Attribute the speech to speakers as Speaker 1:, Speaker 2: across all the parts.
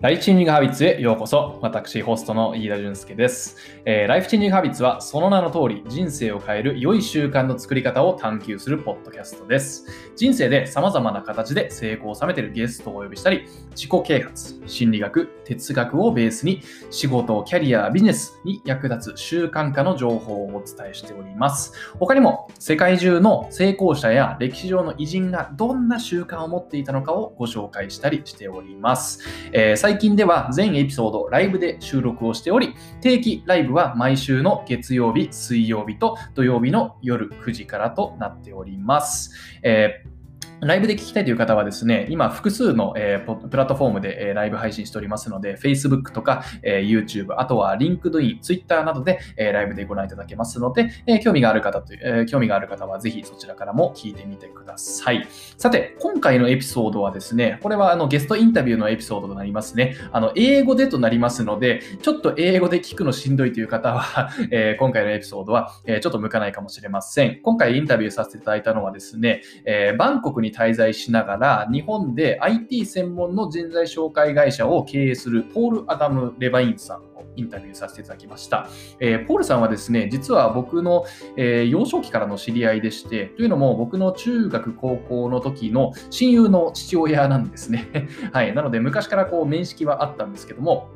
Speaker 1: ライフチェンジングハビッツへようこそ。私、ホストの飯田俊介です、えー、ライフチェンジングハビッツは、その名の通り、人生を変える良い習慣の作り方を探求するポッドキャストです。人生で様々な形で成功を収めているゲストをお呼びしたり、自己啓発、心理学、哲学をベースに、仕事、キャリア、ビジネスに役立つ習慣化の情報をお伝えしております。他にも、世界中の成功者や歴史上の偉人がどんな習慣を持っていたのかをご紹介したりしております。えー最近では全エピソードライブで収録をしており、定期ライブは毎週の月曜日、水曜日と土曜日の夜9時からとなっております。えーライブで聞きたいという方はですね、今複数の、えー、プラットフォームで、えー、ライブ配信しておりますので、Facebook とか、えー、YouTube、あとは LinkedIn、Twitter などで、え、ライブでご覧いただけますので、え、興味がある方という、え、興味がある方はぜひそちらからも聞いてみてください。さて、今回のエピソードはですね、これはあのゲストインタビューのエピソードとなりますね。あの英語でとなりますので、ちょっと英語で聞くのしんどいという方は、え、今回のエピソードは、え、ちょっと向かないかもしれません。今回インタビューさせていただいたのはですね、え、バンコクに滞在しながら、日本で IT 専門の人材紹介会社を経営するポール・アダム・レバインさんをインタビューさせていただきました。えー、ポールさんはですね、実は僕の、えー、幼少期からの知り合いでして、というのも僕の中学、高校の時の親友の父親なんですね。はい。なので昔からこう面識はあったんですけども、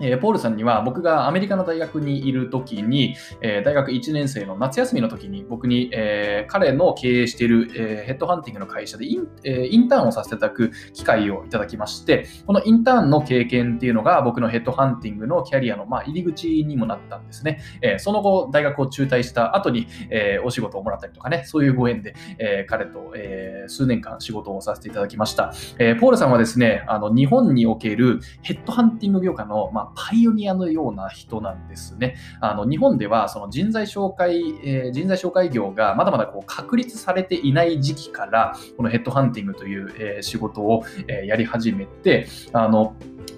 Speaker 1: えー、ポールさんには僕がアメリカの大学にいる時に、えー、大学1年生の夏休みの時に僕に、えー、彼の経営している、えヘッドハンティングの会社でイン,、えインターンをさせていただく機会をいただきまして、このインターンの経験っていうのが僕のヘッドハンティングのキャリアの、まあ、入り口にもなったんですね。えその後、大学を中退した後に、えお仕事をもらったりとかね、そういうご縁で、え彼と、え数年間仕事をさせていただきました。えポールさんはですね、あの日本におけるヘッドハンティング業界の、まあパイオニアのような人なんですね。あの日本ではその人材紹介、えー、人材紹介業がまだまだこう確立されていない時期から、このヘッドハンティングという、えー、仕事を、えー、やり始めて、あの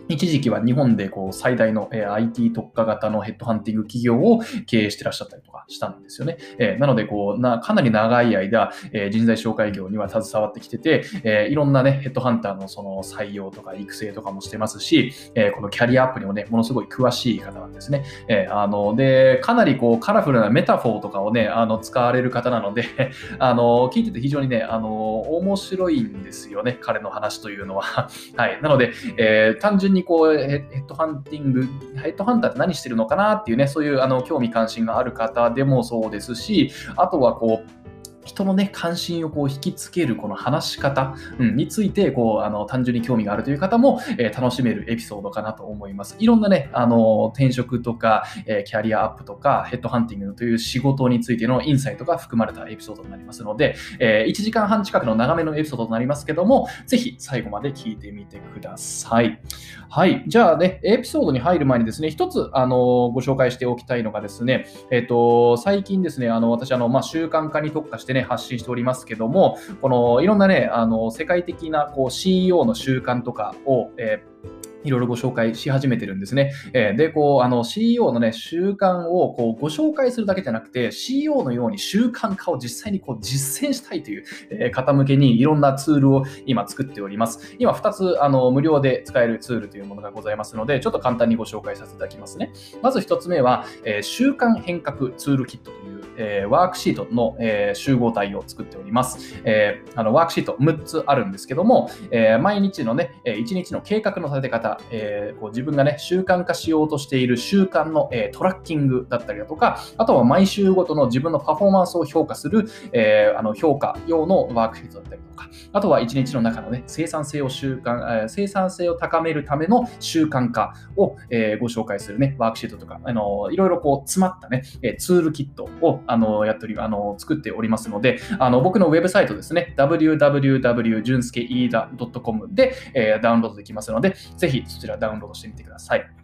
Speaker 1: 一時期は日本でこう最大の、IT 特化型のヘッドハンティング企業を経営してらっしゃったりしたんですよね。えなのでこうな、かなり長い間、え人材紹介業には携わってきてて、えいろんなね、ヘッドハンターのその採用とか育成とかもしてますし、えこのキャリアアップにもね、ものすごい詳しい方なんですね。えあので、かなりこうカラフルなメタフォーとかをね、あの使われる方なので、あの聞いてて非常にね、あの面白いんですよね、彼の話というのは。はい。なので、えー、単純ににこうヘッドハンティング、ヘッドハンターって何してるのかなっていうね、そういうあの興味関心がある方ででもそうですし、あとはこう、人のね、関心をこう引きつけるこの話し方、うん、について、こう、あの、単純に興味があるという方も、えー、楽しめるエピソードかなと思います。いろんなね、あの、転職とか、えー、キャリアアップとか、ヘッドハンティングという仕事についてのインサイトが含まれたエピソードになりますので、えー、1時間半近くの長めのエピソードとなりますけども、ぜひ最後まで聞いてみてください。はい。じゃあね、エピソードに入る前にですね、一つ、あの、ご紹介しておきたいのがですね、えっ、と、最近ですね、あの、私、あの、まあ、習慣化に特化してね、発信しておりますけども、この、いろんなね、あの、世界的な、こう、CEO の習慣とかを、えーいろいろご紹介し始めてるんですね。えー、で、こう、あの、CEO のね、習慣をこうご紹介するだけじゃなくて、CEO のように習慣化を実際にこう実践したいという、えー、方向けにいろんなツールを今作っております。今2つ、あの、無料で使えるツールというものがございますので、ちょっと簡単にご紹介させていただきますね。まず1つ目は、えー、習慣変革ツールキットというえー、ワークシートの、えー、集合体を作っております。えー、あのワークシート6つあるんですけども、え毎日のね、え1日の計画の立て方、えこう自分がね、習慣化しようとしている習慣の、えトラッキングだったりだとか、あとは毎週ごとの自分のパフォーマンスを評価する、えあの評価用のワークシートだったりとか、あとは1日の中のね、生産性を習慣、え生産性を高めるための習慣化を、えご紹介するね、ワークシートとか、あのいろいろこう詰まったね、ツールキットをあのやっており、あの作っておりますので、あの僕のウェブサイトですね、www.junsukeida.com で、えー、ダウンロードできますので、ぜひそちらダウンロードしてみてください。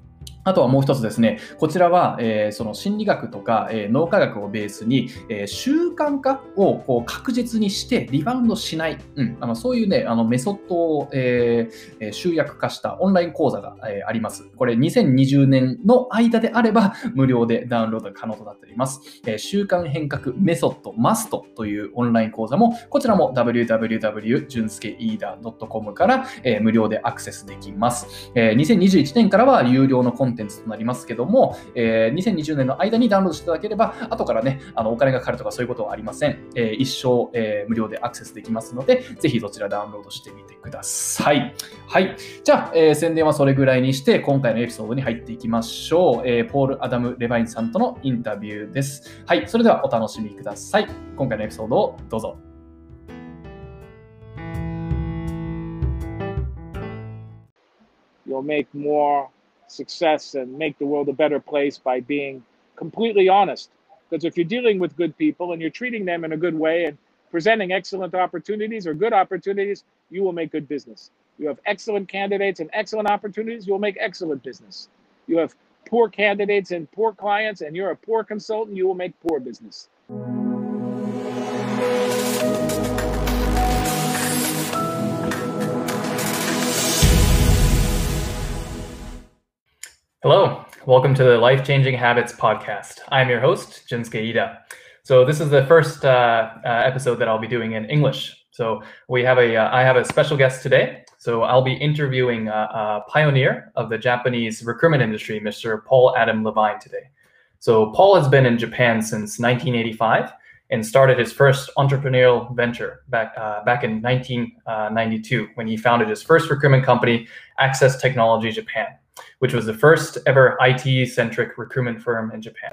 Speaker 1: あとはもう一つですね、こちらは、えー、その心理学とか、えー、脳科学をベースに、えー、習慣化をこう確実にしてリバウンドしない、うん、あのそういうね、あのメソッドを、えー、集約化したオンライン講座が、えー、あります。これ2020年の間であれば無料でダウンロード可能となっております。えー、習慣変革メソッドマストというオンライン講座も、こちらも www. じゅんすけ ida.com から、えー、無料でアクセスできます。えー、2021年からは有料のコンンテンツとなりますけども、えー、2020年の間にダウンロードしていただければ、後からね、あのお金がかかるとかそういうことはありません。えー、一生、えー、無料でアクセスできますので、ぜひそちらダウンロードしてみてください。はい。じゃあ、えー、宣伝はそれぐらいにして、今回のエピソードに入っていきましょう。えー、ポール・アダム・レバインさんとのインタビューです。はい。それではお楽しみください。今回のエピソードをどうぞ。
Speaker 2: You'll make more success and make the world a better place by being completely honest. Because if you're dealing with good people and you're treating them in a good way and presenting excellent opportunities or good opportunities, you will make good business. You have excellent candidates and excellent opportunities, you'll make excellent business. You have poor candidates and poor clients, and you're a poor consultant, you will make poor business.
Speaker 1: Hello, welcome to the Life Changing Habits podcast. I'm your host, Junsuke Ida. So this is the first uh, uh, episode that I'll be doing in English. So we have a, uh, I have a special guest today. So I'll be interviewing a, a, pioneer of the Japanese recruitment industry, Mr. Paul Adam Levine today. So Paul has been in Japan since 1985 and started his first entrepreneurial venture back uh, back in 1992 when he founded his first recruitment company, Access Technology Japan which was the first ever IT centric recruitment firm in Japan.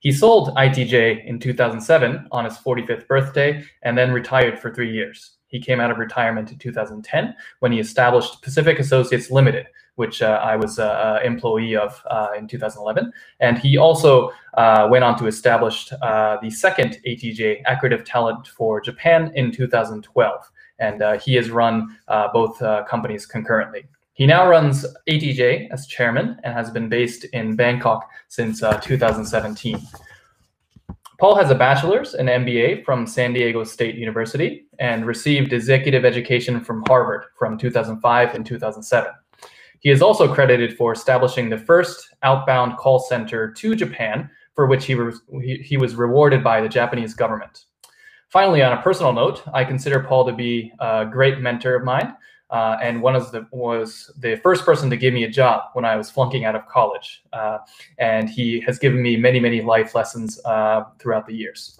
Speaker 1: He sold ATJ in 2007 on his 45th birthday and then retired for three years. He came out of retirement in 2010 when he established Pacific Associates Limited, which uh, I was an employee of uh, in 2011. And he also uh, went on to establish uh, the second ATJ, Accretive Talent for Japan, in 2012. And uh, he has run uh, both companies concurrently. He now runs ATJ as chairman and has been based in Bangkok since uh, 2017. Paul has a bachelor's and MBA from San Diego State University and received executive education from Harvard from 2005 and 2007. He is also credited for establishing the first outbound call center to Japan, for which he, he, he was rewarded by the Japanese government. Finally, on a personal note, I consider Paul to be a great mentor of mine uh, and one of the was the first person to give me a job when I was flunking out of college. Uh, and he has given me many, many life lessons uh, throughout the years.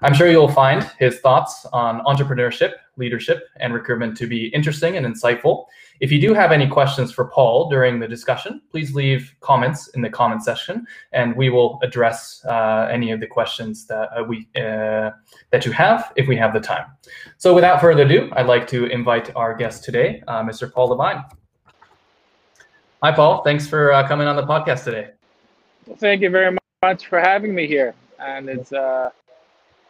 Speaker 1: I'm sure you'll find his thoughts on entrepreneurship, leadership, and recruitment to be interesting and insightful. If you do have any questions for Paul during the discussion, please leave comments in the comment section, and we will address uh, any of the questions that uh, we uh, that you have if we have the time. So, without further ado, I'd like to invite our guest today, uh, Mr. Paul Levine. Hi, Paul. Thanks for uh, coming on the podcast today.
Speaker 2: Well, thank you very much for having me here, and it's uh,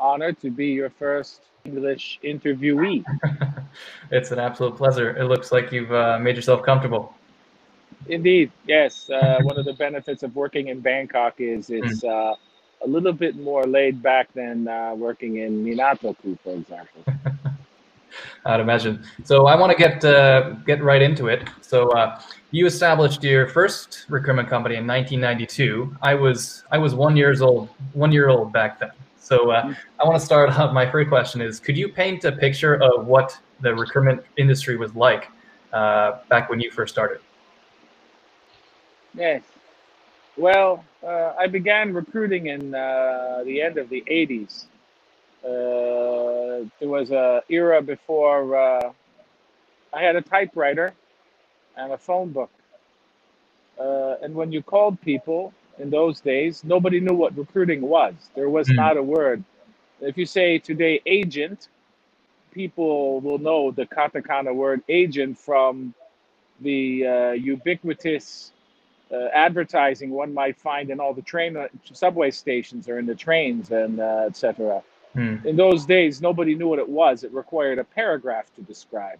Speaker 2: honor to be your first English interviewee.
Speaker 1: it's an absolute pleasure. It looks like you've uh, made yourself comfortable.
Speaker 2: Indeed, yes. Uh, one of the benefits of working in Bangkok is hmm. it's uh, a little bit more laid back than uh, working in Minato-ku, for example.
Speaker 1: I'd imagine. So I want to get uh, get right into it. So uh, you established your first recruitment company in 1992. I was I was one years old, one year old back then. So uh, I want to start off. My first question is: Could you paint a picture of what the recruitment industry was like uh, back when you first started?
Speaker 2: Yes. Well, uh, I began recruiting in uh, the end of the '80s. Uh, there was a era before uh, I had a typewriter and a phone book, and when you called people, in those days, nobody knew what recruiting was. There was mm. not a word. If you say today agent, people will know the katakana word agent from the uh, ubiquitous uh, advertising one might find in all the train subway stations or in the trains and uh, etc. Mm. In those days, nobody knew what it was. It required a paragraph to describe.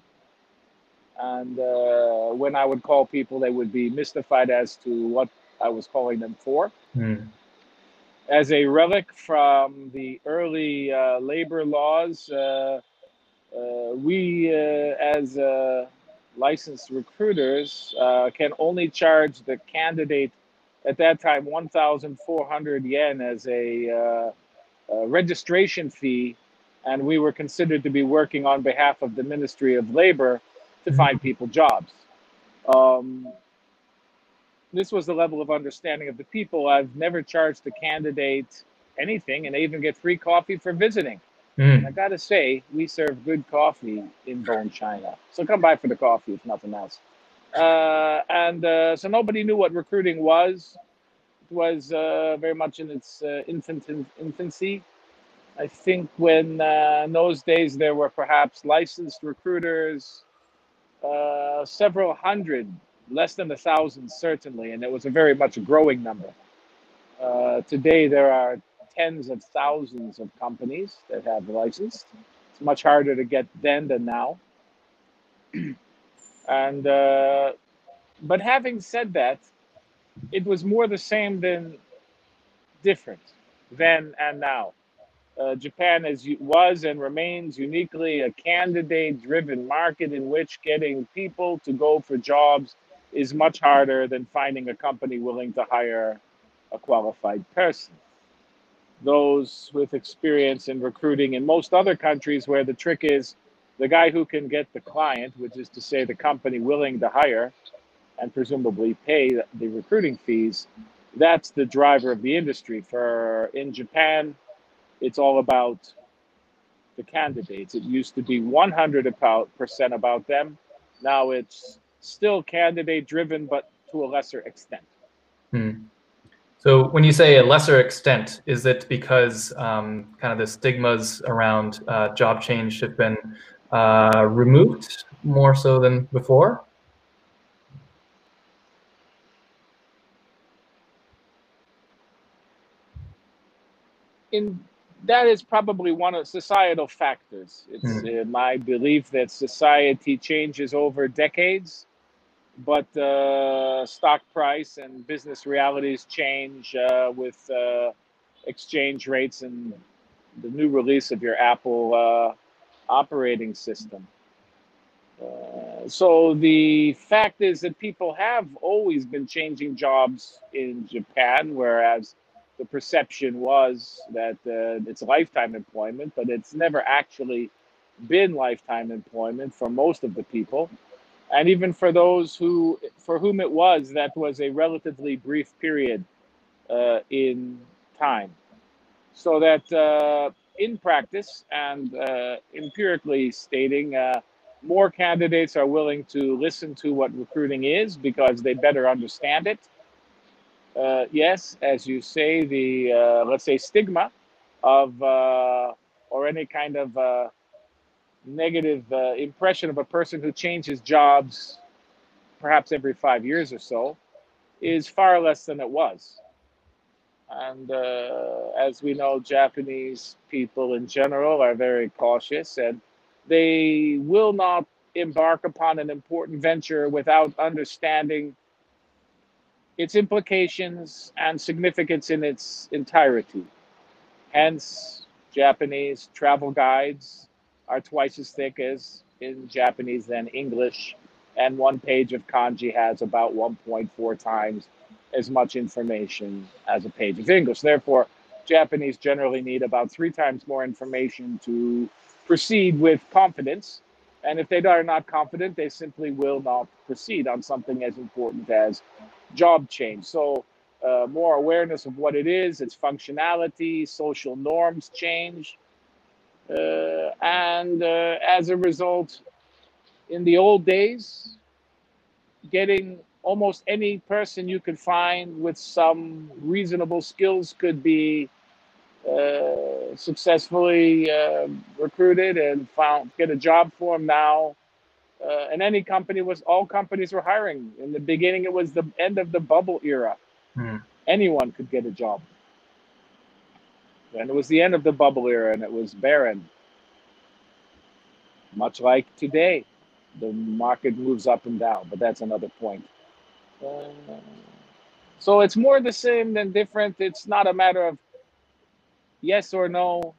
Speaker 2: And uh, when I would call people, they would be mystified as to what I was calling them for.
Speaker 1: Mm.
Speaker 2: As a relic from the early uh, labor laws, uh, uh, we, uh, as uh, licensed recruiters, uh, can only charge the candidate at that time 1,400 yen as a, registration fee and we were considered to be working on behalf of the Ministry of Labor to mm-hmm. find people jobs. Um, this was the level of understanding of the people. I've never charged a candidate anything, and they even get free coffee for visiting. Mm. I gotta say, we serve good coffee in Bone China. So come by for the coffee, if nothing else. Uh, and uh, so nobody knew what recruiting was. It was uh, very much in its uh, infant, infancy. I think when uh, in those days there were perhaps licensed recruiters, uh, several hundred, less than a thousand certainly, and it was a very much growing number. Uh, today there are tens of thousands of companies that have licensed. It's much harder to get then than now. and uh, but having said that, it was more the same than different then and now. Uh, Japan is, was and remains uniquely a candidate driven market in which getting people to go for jobs is much harder than finding a company willing to hire a qualified person. Those with experience in recruiting in most other countries, where the trick is the guy who can get the client, which is to say the company willing to hire and presumably pay the recruiting fees, that's the driver of the industry. For in Japan, it's all about the candidates. It used to be 100% about them. Now it's still candidate driven, but to a lesser extent.
Speaker 1: Hmm. So when you say a lesser extent, is it because um, kind of the stigmas around uh, job change have been uh, removed more so than before?
Speaker 2: In that is probably one of societal factors. It's mm. uh, my belief that society changes over decades, but uh, stock price and business realities change uh, with uh, exchange rates and the new release of your Apple uh, operating system. Uh, so the fact is that people have always been changing jobs in Japan, whereas the perception was that uh, it's lifetime employment, but it's never actually been lifetime employment for most of the people. And even for those who, for whom it was, that was a relatively brief period uh, in time. So that uh, in practice and uh, empirically stating, uh, more candidates are willing to listen to what recruiting is because they better understand it uh, yes, as you say, the uh, let's say stigma of or any kind of negative uh, impression of a person who changes jobs, perhaps every five years or so, is far less than it was. And uh, as we know, Japanese people in general are very cautious and they will not embark upon an important venture without understanding its implications and significance in its entirety. Hence, Japanese travel guides are twice as thick as in Japanese than English, and one page of kanji has about 1.4 times as much information as a page of English. Therefore, Japanese generally need about three times more information to proceed with confidence. And if they are not confident, they simply will not proceed on something as important as job change. So uh, more awareness of what it is, its functionality, social norms change. Uh, and uh, as a result, in the old days, getting almost any person you could find with some reasonable skills could be uh, successfully uh, recruited and found get a job for them now uh, and any company was all companies were hiring. In the beginning, it was the end of the bubble era. Hmm. Anyone could get a job. And it was the end of the bubble era, and it was barren. Much like today, the market moves up and down, but that's another point. Uh, So it's more the same than different. It's not a matter of yes or no.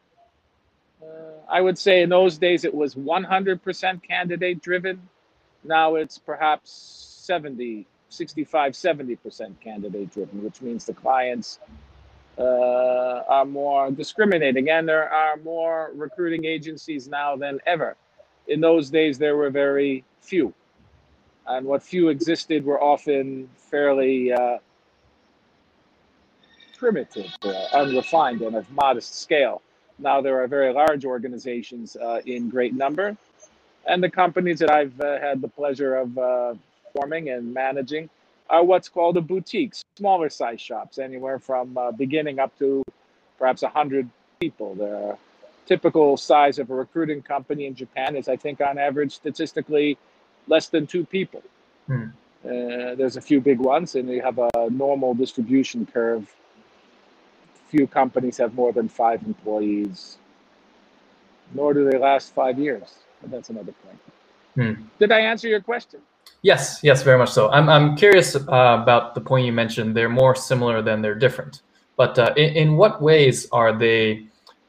Speaker 2: Uh, I would say in those days it was 100% candidate driven. Now it's perhaps 70, 65, 70% candidate driven, which means the clients are more discriminating and there are more recruiting agencies now than ever. In those days, there were very few. And what few existed were often fairly uh, primitive, uh, unrefined, and of modest scale. Now there are very large organizations uh, in great number. And the companies that I've uh, had the pleasure of uh, forming and managing are what's called a boutique, smaller size shops, anywhere from uh, beginning up to perhaps 100 people. The typical size of a recruiting company in Japan is, I think, on average, statistically, less than two people. Hmm. Uh, there's a few big ones, and you have a normal distribution curve. Few companies have more than five employees, nor do they last five years. But that's another point. Hmm. Did I answer your question?
Speaker 1: Yes, yes, very much so. I'm, I'm curious uh, about the point you mentioned. They're more similar than they're different. But uh, in, in what ways are they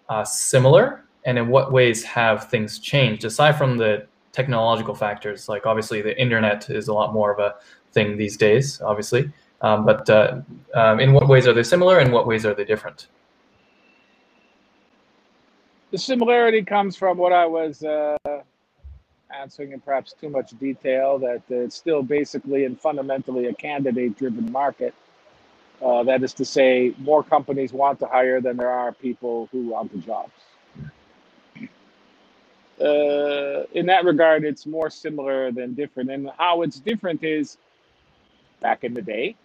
Speaker 1: uh, similar? And in what ways have things changed aside from the technological factors? Like obviously the internet is a lot more of a thing these days, obviously. Um, but uh, um, in what ways are they similar and what ways are they different?
Speaker 2: The similarity comes from what I was uh, answering in perhaps too much detail that it's still basically and fundamentally a candidate driven market. Uh, that is to say, more companies want to hire than there are people who want the jobs. Uh, in that regard, it's more similar than different. And how it's different is back in the day,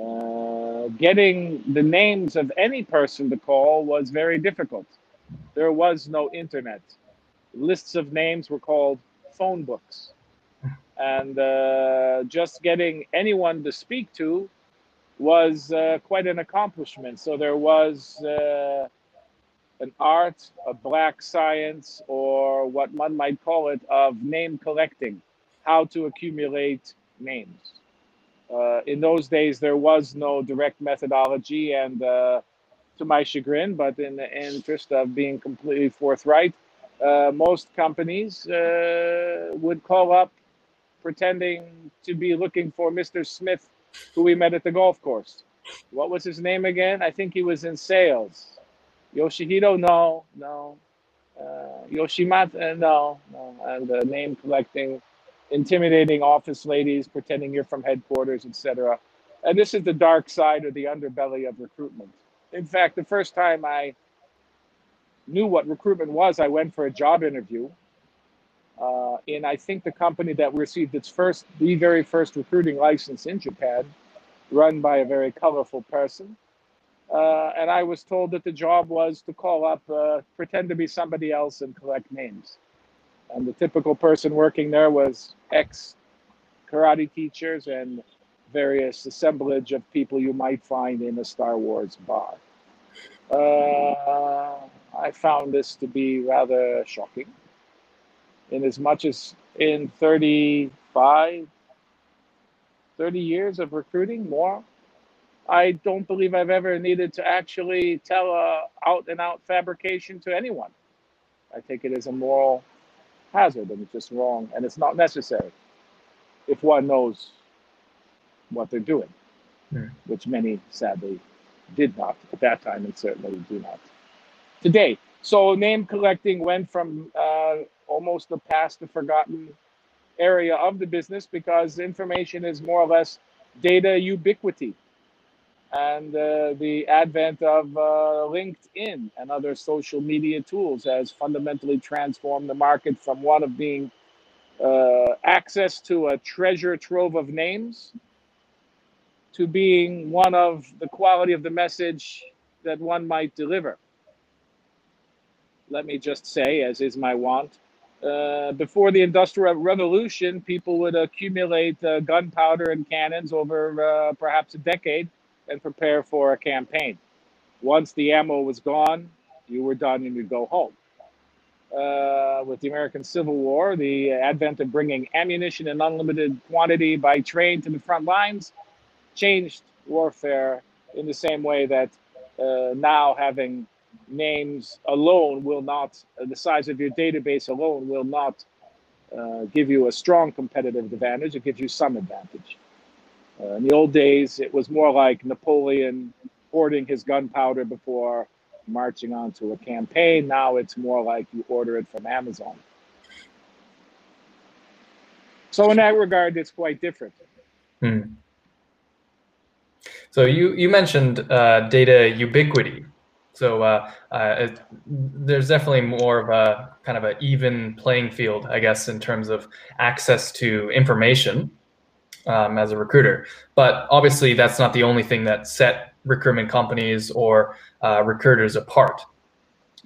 Speaker 2: uh, getting the names of any person to call was very difficult. There was no internet lists of names were called phone books. And uh, just getting anyone to speak to was uh, quite an accomplishment. So there was uh, an art, a black science, or what one might call it, of name collecting, how to accumulate names. Uh, in those days, there was no direct methodology, and uh, to my chagrin, but in the interest of being completely forthright, most companies uh, would call up pretending to be looking for Mr. Smith, who we met at the golf course. What was his name again? I think he was in sales. Yoshihito, no, no. Uh, Yoshimata, no, no. And the name collecting, intimidating office ladies, pretending you're from headquarters, etc. And this is the dark side or the underbelly of recruitment. In fact, the first time I knew what recruitment was, I went for a job interview. Uh, in I think the company that received its first, the very first recruiting license in Japan, run by a very colorful person. Uh, and I was told that the job was to call up, uh, pretend to be somebody else, and collect names. And the typical person working there was ex karate teachers and various assemblage of people you might find in a Star Wars bar. Uh, I found this to be rather shocking. In as much as in 35, 30 years of recruiting, more, I don't believe I've ever needed to actually tell a out and out fabrication to anyone. I take it as a moral hazard and it's just wrong and it's not necessary if one knows what they're doing, hmm. which many sadly did not at that time and certainly do not today. So name collecting went from uh, almost the past to forgotten area of the business because information is more or less data ubiquity. And uh, the advent of uh, LinkedIn and other social media tools has fundamentally transformed the market from one of being uh, access to a treasure trove of names to being one of the quality of the message that one might deliver let me just say, as is my wont, uh, before the Industrial Revolution, people would accumulate uh, gunpowder and cannons over uh, perhaps a decade and prepare for a campaign. Once the ammo was gone, you were done and you'd go home. Uh, with the American Civil War, the advent of bringing ammunition in unlimited quantity by train to the front lines, changed warfare in the same way that uh, now having names alone will not, uh, the size of your database alone will not uh, give you a strong competitive advantage. It gives you some advantage. Uh, in the old days, it was more like Napoleon hoarding his gunpowder before marching onto a campaign. Now it's more like you order it from Amazon. So in that regard, it's quite different. Hmm.
Speaker 1: So you you mentioned uh, data ubiquity. So uh, uh, it, there's definitely more of a kind of an even playing field, I guess, in terms of access to information um, as a recruiter. But obviously, that's not the only thing that set recruitment companies or uh, recruiters apart.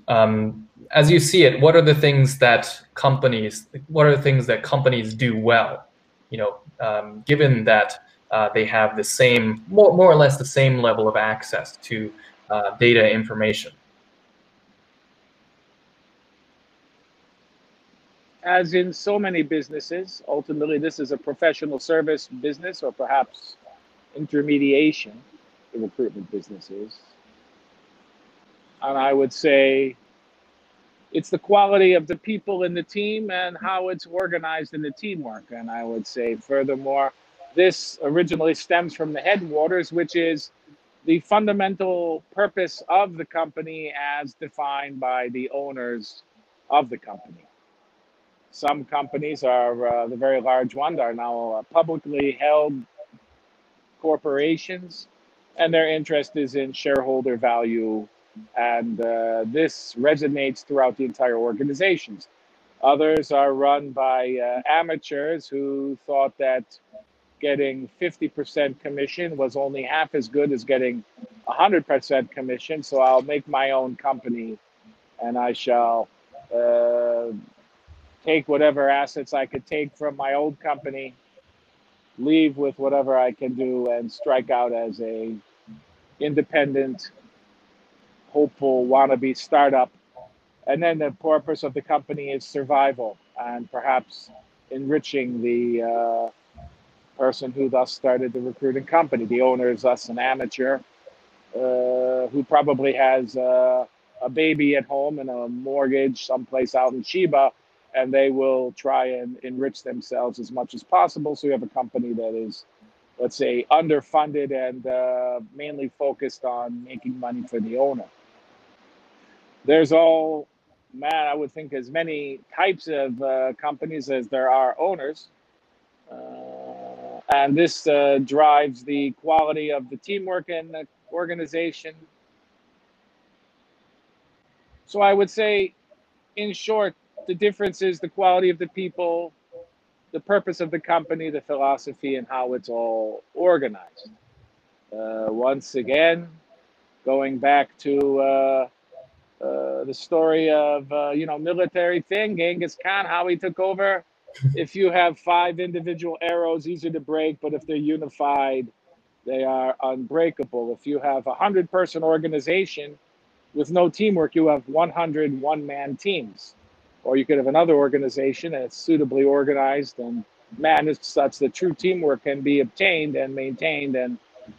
Speaker 1: Um, as you see it, what are the things that companies, what are the things that companies do well? You know, um, given that uh, they have the same, more, more or less the same level of access to uh, data information.
Speaker 2: As in so many businesses, ultimately this is a professional service business or perhaps intermediation, the recruitment businesses. And I would say it's the quality of the people in the team and how it's organized in the teamwork. And I would say, furthermore, this originally stems from the headwaters, which is the fundamental purpose of the company as defined by the owners of the company. Some companies are uh, the very large ones are now uh, publicly held corporations, and their interest is in shareholder value, and uh, this resonates throughout the entire organizations. Others are run by uh, amateurs who thought that getting 50% commission was only half as good as getting 100% commission. So I'll make my own company and I shall uh, take whatever assets I could take from my old company, leave with whatever I can do, and strike out as a independent, hopeful wannabe startup. And then the purpose of the company is survival and perhaps enriching the uh, person who thus started the recruiting company. The owner is thus an amateur uh, who probably has uh, a baby at home and a mortgage someplace out in Chiba, and they will try and enrich themselves as much as possible. So you have a company that is, let's say, underfunded and uh, mainly focused on making money for the owner. There's all, man, I would think as many types of uh, companies as there are owners. Uh, and this uh, drives the quality of the teamwork and the organization. So I would say, in short, the difference is the quality of the people, the purpose of the company, the philosophy, and how it's all organized. Uh, once again, going back to uh, uh, the story of uh, you know military thing, Genghis Khan, how he took over if you have five individual arrows, easy to break, but if they're unified, they are unbreakable. If you have a hundred person organization with no teamwork, you have 100 one man teams. Or you could have another organization and it's suitably organized and managed such that true teamwork can be obtained and maintained. And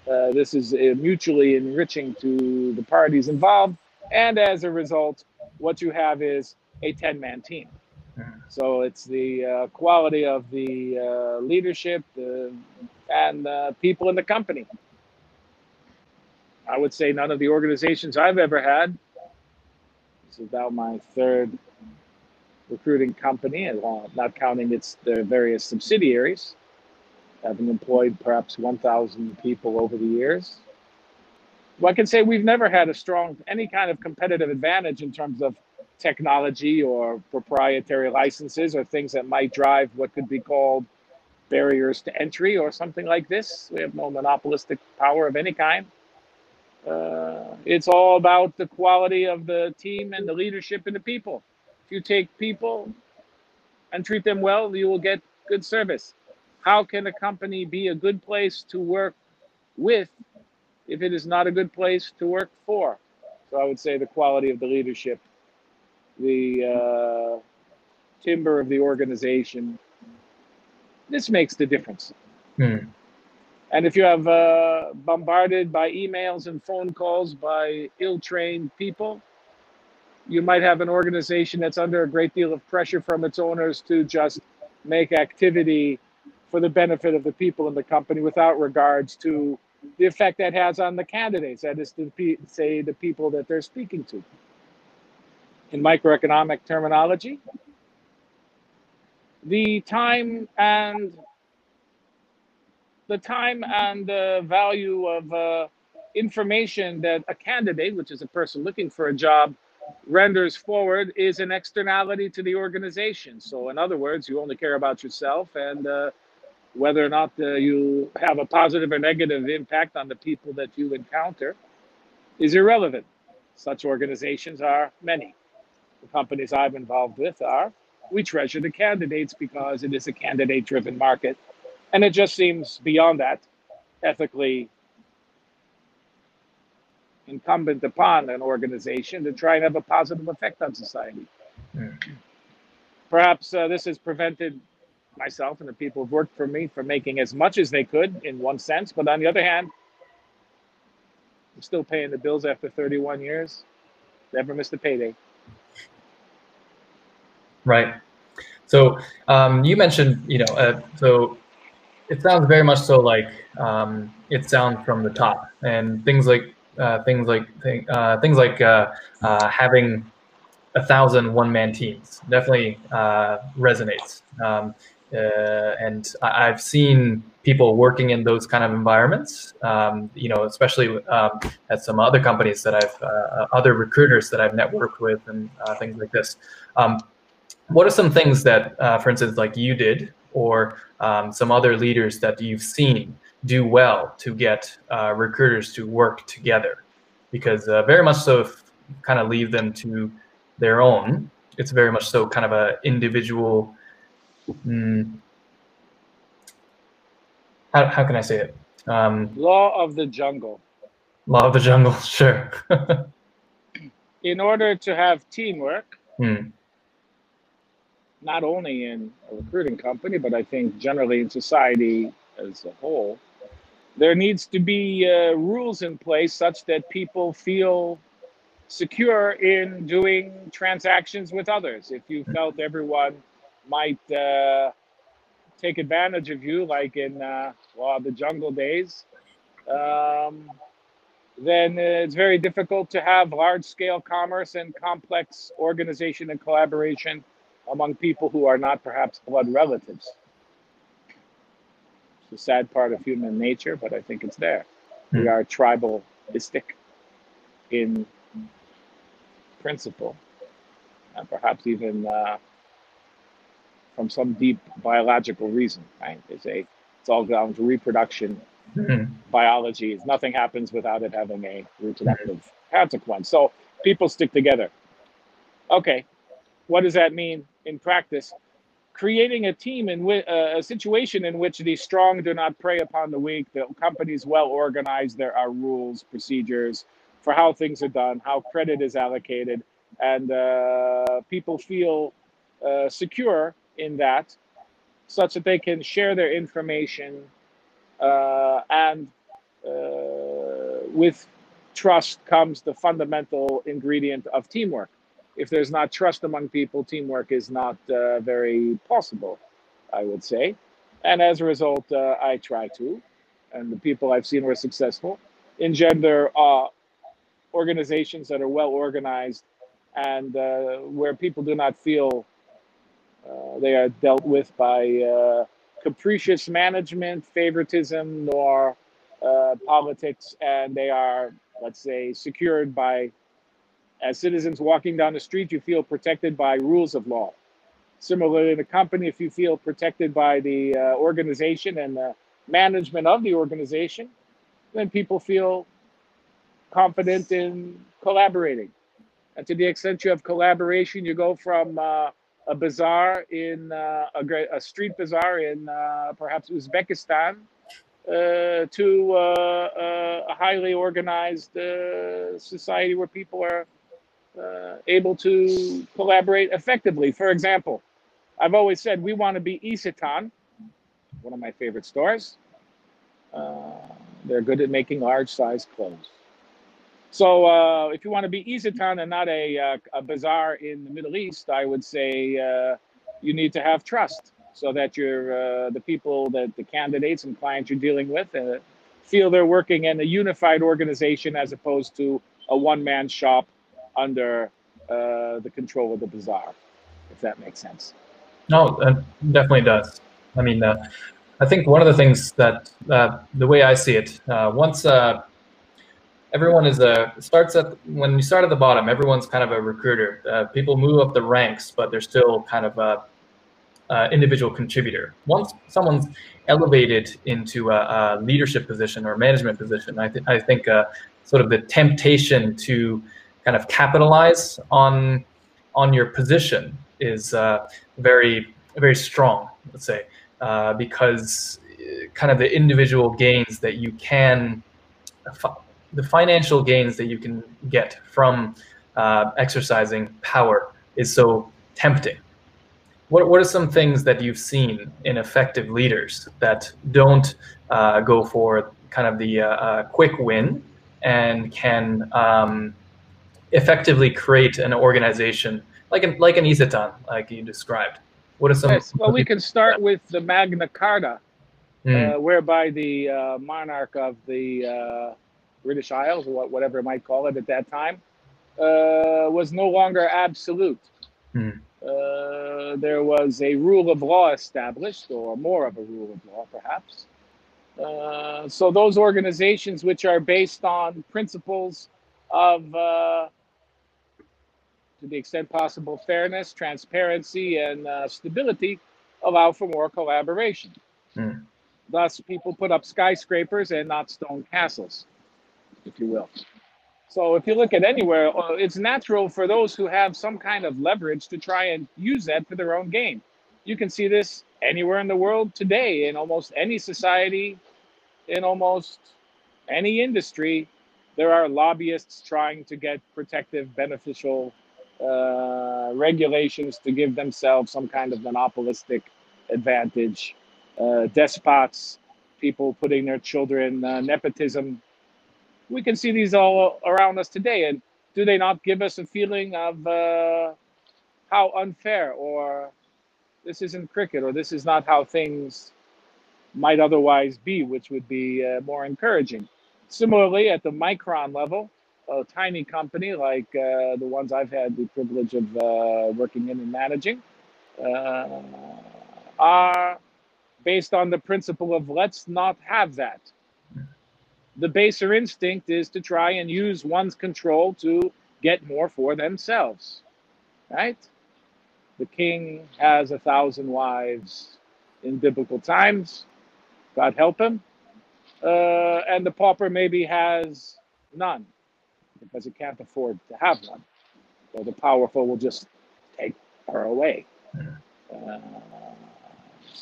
Speaker 2: uh, this is uh, mutually enriching to the parties involved. And as a result, what you have is a 10 man team. So it's the uh, quality of the uh, leadership the, and uh, people in the company. I would say none of the organizations I've ever had. This is now my third recruiting company, not counting its various subsidiaries. Having employed perhaps 1,000 people over the years. Well, I can say we've never had a strong, any kind of competitive advantage in terms of technology or proprietary licenses or things that might drive what could be called barriers to entry or something like this. We have no monopolistic power of any kind. Uh, it's all about the quality of the team and the leadership and the people. If you take people and treat them well, you will get good service. How can a company be a good place to work with if it is not a good place to work for? So I would say the quality of the leadership the uh, timber of the organization. This makes the difference. Hmm. And if you have uh, bombarded by emails and phone calls by ill trained people, you might have an organization that's under a great deal of pressure from its owners to just make activity for the benefit of the people in the company without regards to the effect that has on the candidates, that is to say the people that they're speaking to. In microeconomic terminology, the time and the time and the value of uh, information that a candidate, which is a person looking for a job, renders forward is an externality to the organization. So, in other words, you only care about yourself and uh, whether or not uh, you have a positive or negative impact on the people that you encounter is irrelevant. Such organizations are many. The companies I'm involved with are. We treasure the candidates because it is a candidate driven market. And it just seems beyond that ethically incumbent upon an organization to try and have a positive effect on society. Mm. Perhaps uh, this has prevented myself and the people who've worked for me from making as much as they could in one sense, but on the other hand, I'm still paying the bills after 31 years. Never missed a payday.
Speaker 1: Right. So um, you mentioned, you know, uh, so it sounds very much so like um, it sounds from the top, and things like uh, things like uh, things like uh, uh, having a thousand one man teams definitely uh, resonates. Um, and I- have seen people working in those kind of environments. Um, you know, especially um, at some other companies that I've other recruiters that I've networked with and things like this. What are some things that, for instance, like you did, or um, some other leaders that you've seen do well to get uh, recruiters to work together? Because uh, very much so if kind of leave them to their own it's very much so kind of a individual mm, how, how can i say it?
Speaker 2: Um, law of the jungle.
Speaker 1: Law of the jungle sure.
Speaker 2: In order to have teamwork hmm. Not only in a recruiting company but i think generally in society as a whole there needs to be uh, rules in place such that people feel secure in doing transactions with others. If you felt everyone might uh, take advantage of you, like in uh, well, the jungle days, um, then it's very difficult to have large scale commerce and complex organization and collaboration among people who are not perhaps blood relatives the sad part of human nature, but I think it's there. Mm. We hmm. are tribalistic in principle, and perhaps even uh, from some deep biological reason. Right? It's a it's all down to reproduction. Mm. Biology nothing happens without it having a reproductive mm. consequence. So people stick together. Okay, what does that mean in practice? creating a team in uh, a situation in which the strong do not prey upon the weak. The company is well organized. There are rules, procedures for how things are done, how credit is allocated, and uh, people feel uh, secure in that, such that they can share their information uh, and uh, with trust comes the fundamental ingredient of teamwork if there's not trust among people, teamwork is not uh, very possible, I would say. And as a result, uh, I try to, and the people I've seen were successful, engender uh, organizations that are well organized and uh, where people do not feel uh, they are dealt with by uh, capricious management, favoritism, nor politics, and they are, let's say, secured by as citizens walking down the street, you feel protected by rules of law. Similarly, in a company, if you feel protected by the uh, organization and the management of the organization, then people feel confident in collaborating. And to the extent you have collaboration, you go from uh, a bazaar in uh, a, a, street bazaar in uh, perhaps Uzbekistan uh, to uh, uh, a highly organized society where people are uh, able to collaborate effectively. For example, I've always said we want to be Isetan, one of my favorite stores. Uh, they're good at making large size clothes. So uh, if you want to be Isetan and not a, uh, a bazaar in the Middle East, I would say uh, you need to have trust so that you're, uh, the people that the candidates and clients you're dealing with feel they're working in a unified organization as opposed to a one-man shop under uh, the control of the bazaar, if that makes sense.
Speaker 1: No, it definitely does. I mean, I think one of the things that the way I see it, once everyone is a starts at when you start at the bottom. Everyone's kind of a recruiter. Uh, people move up the ranks, but they're still kind of a, individual contributor. Once someone's elevated into a, a leadership position or management position, I, th- I think uh, sort of the temptation to kind of capitalize on on your position is uh, very very strong. Let's say uh, because uh, kind of the individual gains that you can the financial gains that you can get from uh, exercising power is so tempting. What, what are some things that you've seen in effective leaders that don't uh, go for kind of the uh, uh quick win and can um, effectively create an organization like an, like an Isetan, like you described? What are some?
Speaker 2: Yes, well, we can start with the Magna Carta, mm. whereby the uh, monarch of the British Isles, or whatever it might call it at that time, uh, was no longer absolute. Hmm. Uh, there was a rule of law established, or more of a rule of law, perhaps. Uh, so those organizations which are based on principles of, uh, to the extent possible, fairness, transparency, and uh, stability, allow for more collaboration. Hmm. Thus, people put up skyscrapers and not stone castles if you will. So if you look at anywhere, uh, it's natural for those who have some kind of leverage to try and use that for their own gain. You can see this anywhere in the world today, in almost any society, in almost any industry. There are lobbyists trying to get protective, beneficial uh, regulations to give themselves some kind of monopolistic advantage. Uh, despots, people putting their children, uh, nepotism we can see these all around us today. And do they not give us a feeling of uh, how unfair or this isn't cricket or this is not how things might otherwise be, which would be uh, more encouraging. Similarly, at the micron level, a tiny company like uh, the ones I've had the privilege of uh, working in and managing uh, are based on the principle of let's not have that the baser instinct is to try and use one's control to get more for themselves, right? The king has a thousand wives in biblical times, God help him. Uh, and the pauper maybe has none because it can't afford to have one. So the powerful will just take her away. Uh,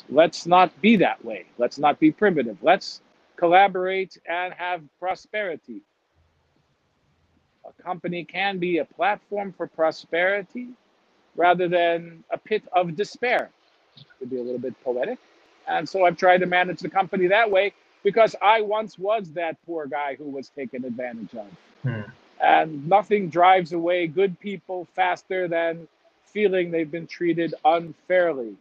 Speaker 2: let's not be that way. Let's not be primitive. Let's collaborate, and have prosperity. A company can be a platform for prosperity rather than a pit of despair. To be a little bit poetic. And so I've tried to manage the company that way because I once was that poor guy who was taken advantage of. Hmm. And nothing drives away good people faster than feeling they've been treated unfairly.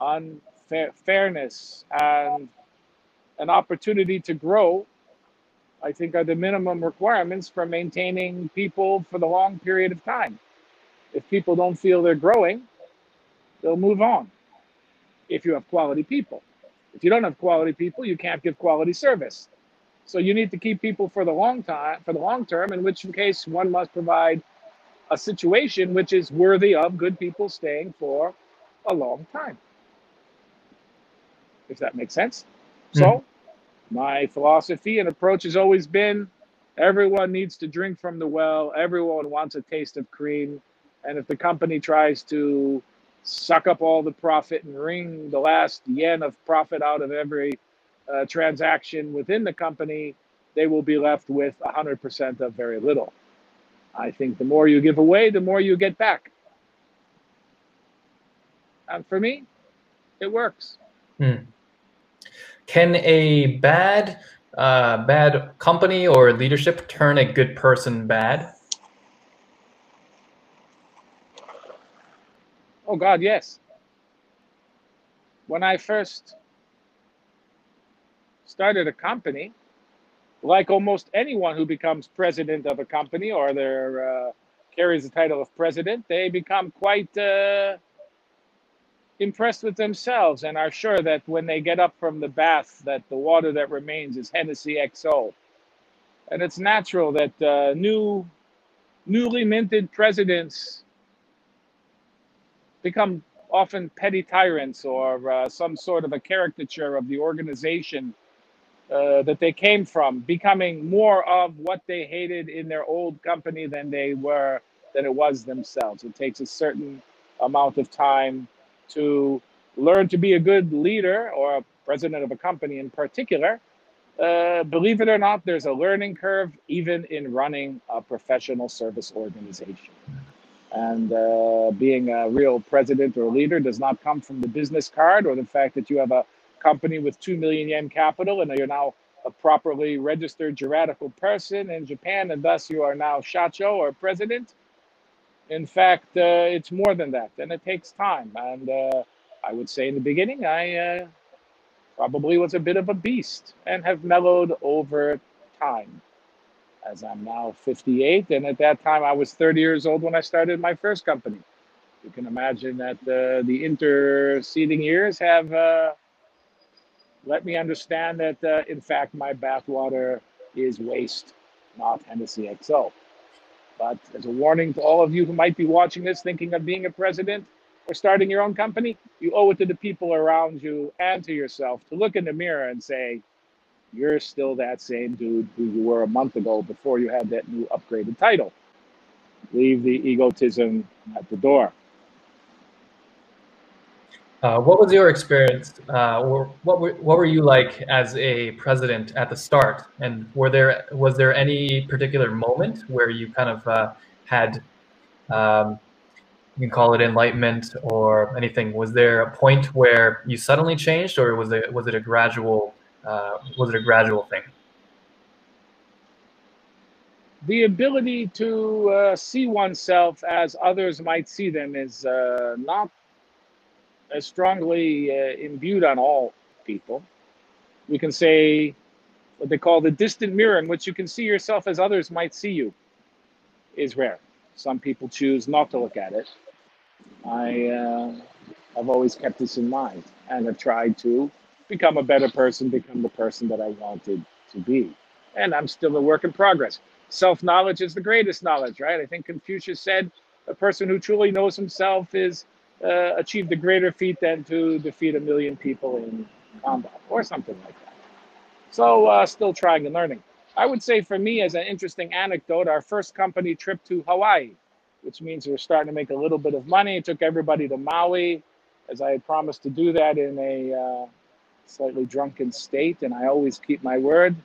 Speaker 2: Unfairness and an opportunity to grow, I think are the minimum requirements for maintaining people for the long period of time. If people don't feel they're growing, they'll move on. If you have quality people. If you don't have quality people, you can't give quality service. So you need to keep people for the long time, for the long term, in which case one must provide a situation which is worthy of good people staying for a long time. If that makes sense. So, mm. my philosophy and approach has always been everyone needs to drink from the well, everyone wants a taste of cream. And if the company tries to suck up all the profit and wring the last yen of profit out of every uh, transaction within the company, they will be left with 100% of very little. I think the more you give away, the more you get back. And for me, it works.
Speaker 1: Hmm. Can a bad uh, bad company or leadership turn a good person bad?
Speaker 2: Oh God, yes. When I first started a company, like almost anyone who becomes president of a company or their uh, carries the title of president, they become quite uh, impressed with themselves and are sure that when they get up from the bath, that the water that remains is Hennessy XO. And it's natural that uh, new, newly minted presidents become often petty tyrants or uh, some sort of a caricature of the organization uh, that they came from, becoming more of what they hated in their old company than they were than it was themselves. It takes a certain amount of time to learn to be a good leader or a president of a company in particular. Uh, believe it or not, there's a learning curve even in running a professional service organization. And uh, being a real president or leader does not come from the business card or the fact that you have a company with 2 million yen capital and you're now a properly registered juridical person in Japan and thus you are now shacho or president. In fact, uh, it's more than that and it takes time. And uh, I would say in the beginning, I uh, probably was a bit of a beast and have mellowed over time as I'm now 58. And at that time, I was 30 years old when I started my first company. You can imagine that uh, the interceding years have uh, let me understand that, uh, in fact, my bathwater is waste, not Hennessy XO. But as a warning to all of you who might be watching this, thinking of being a president or starting your own company, you owe it to the people around you and to yourself to look in the mirror and say, you're still that same dude who you were a month ago before you had that new upgraded title. Leave the egotism at the door.
Speaker 1: Uh, what was your experience, uh, or what were, what were you like as a president at the start? And were there was there any particular moment where you kind of uh, had, um, you can call it enlightenment or anything? Was there a point where you suddenly changed, or was it was it a gradual uh, was it a gradual thing?
Speaker 2: The ability to uh, see oneself as others might see them is uh, not strongly uh, imbued on all people. We can say what they call the distant mirror, in which you can see yourself as others might see you, is rare. Some people choose not to look at it. I uh, have always kept this in mind and have tried to become a better person, become the person that I wanted to be. And I'm still a work in progress. Self knowledge is the greatest knowledge, right? I think Confucius said a person who truly knows himself is uh, achieved a greater feat than to defeat a million people in combat or something like that. So, uh, still trying and learning. I would say for me, as an interesting anecdote, our first company trip to Hawaii, which means we're starting to make a little bit of money, took everybody to Maui, as I had promised to do that in a uh, slightly drunken state, and I always keep my word,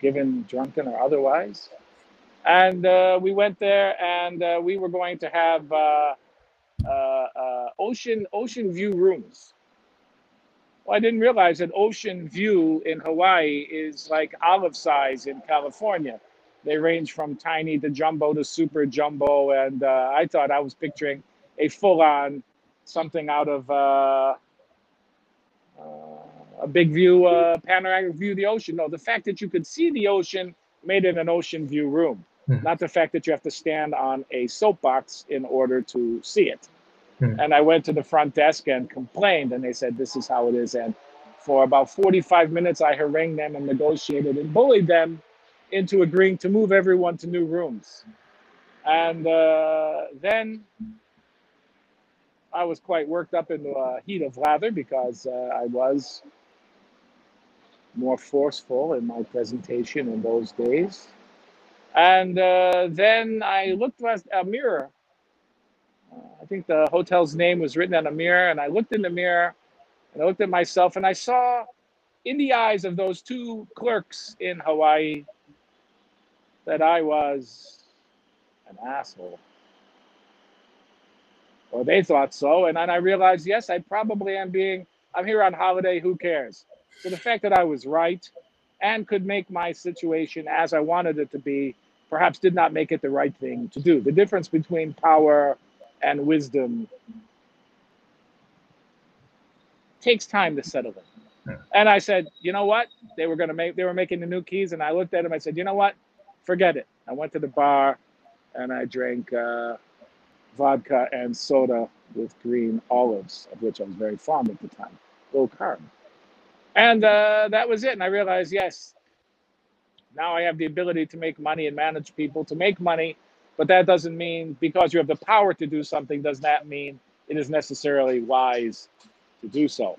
Speaker 2: given drunken or otherwise. And uh, we went there, and uh, we were going to have uh, ocean ocean view rooms. Well, I didn't realize that ocean view in Hawaii is like olive size in California. They range from tiny to jumbo to super jumbo, and uh, I thought I was picturing a full-on something out of uh, a big view, uh, panoramic view of the ocean. No, the fact that you could see the ocean made it an ocean view room, hmm. not the fact that you have to stand on a soapbox in order to see it. Hmm. And I went to the front desk and complained, and they said, This is how it is. And for about 45 minutes, I harangued them and negotiated and bullied them into agreeing to move everyone to new rooms. And uh, then I was quite worked up in the uh, heat of lather because uh, I was more forceful in my presentation in those days. And uh, then I looked at a mirror. Uh, I think the hotel's name was written on a mirror, and I looked in the mirror and I looked at myself and I saw in the eyes of those two clerks in Hawaii that I was an asshole. Or they thought so. And then I realized, yes, I probably am being, I'm here on holiday, who cares? So the fact that I was right and could make my situation as I wanted it to be, perhaps did not make it the right thing to do. The difference between power and wisdom takes time to settle in. And I said, you know what? They were gonna make they were making the new keys, and I looked at him. I said, you know what? Forget it. I went to the bar, and I drank uh, vodka and soda with green olives, of which I was very fond at the time, low carb. And uh, that was it. And I realized, yes, now I have the ability to make money and manage people to make money. But that doesn't mean because you have the power to do something, does that mean it is necessarily wise to do so.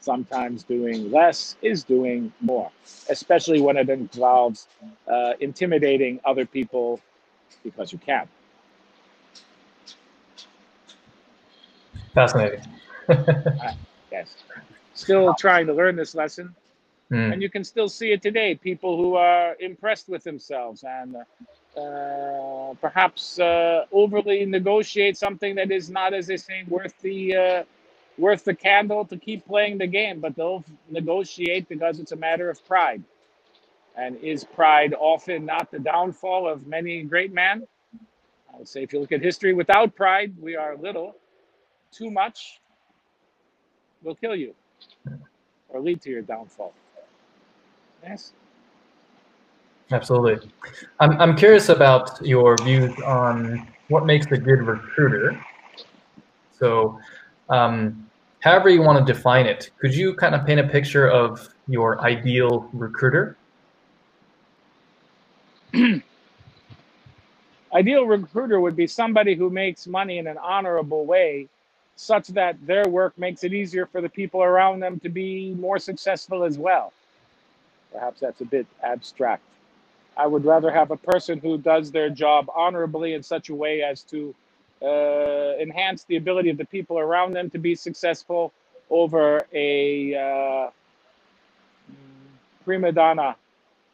Speaker 2: Sometimes doing less is doing more, especially when it involves uh, intimidating other people because you can.
Speaker 1: Fascinating.
Speaker 2: yes. Still trying to learn this lesson. Mm. And you can still see it today. People who are impressed with themselves and uh, perhaps uh, overly negotiate something that is not, as they say, worth the uh, worth the candle to keep playing the game, but they'll negotiate because it's a matter of pride. And is pride often not the downfall of many great men? I would say if you look at history without pride, we are little. Too much will kill you or lead to your downfall. Yes.
Speaker 1: Absolutely. I'm, I'm curious about your views on what makes a good recruiter. So, um, however you want to define it, could you kind of paint a picture of your ideal recruiter?
Speaker 2: ideal recruiter would be somebody who makes money in an honorable way such that their work makes it easier for the people around them to be more successful as well. Perhaps that's a bit abstract. I would rather have a person who does their job honorably in such a way as to uh, enhance the ability of the people around them to be successful over a uh, prima donna,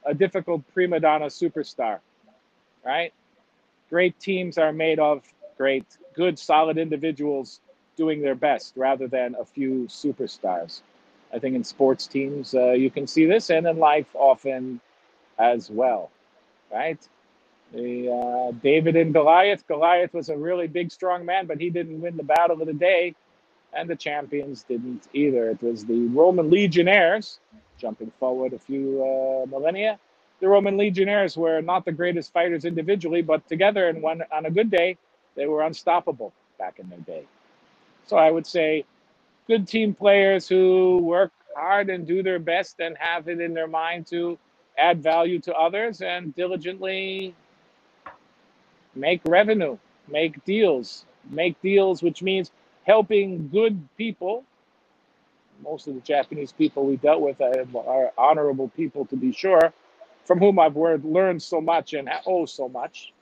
Speaker 2: a difficult prima donna superstar, right? Great teams are made of great, good, solid individuals doing their best rather than a few superstars. I think in sports teams, uh, you can see this, and in life often as well, right? The uh, David and Goliath. Goliath was a really big, strong man, but he didn't win the battle of the day, and the champions didn't either. It was the Roman legionnaires, jumping forward a few uh, millennia. The Roman legionnaires were not the greatest fighters individually, but together and one on a good day, they were unstoppable back in their day. So I would say good team players who work hard and do their best and have it in their mind to add value to others and diligently make revenue, make deals, make deals, which means helping good people. Most of the Japanese people we dealt with are honorable people, to be sure, from whom I've learned so much and owe oh, so much.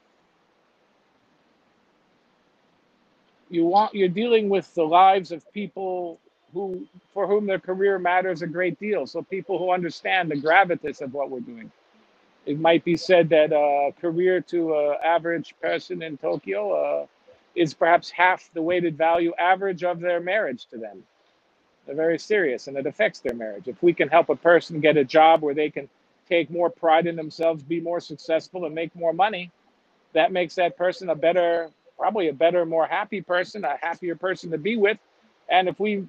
Speaker 2: You want you're dealing with the lives of people who for whom their career matters a great deal. So people who understand the gravitas of what we're doing it might be said that a career to an average person in Tokyo uh, is perhaps half the weighted value average of their marriage to them. They're very serious and it affects their marriage. If we can help a person get a job where they can take more pride in themselves, be more successful, and make more money, that makes that person a better, probably a better, more happy person, a happier person to be with. And if we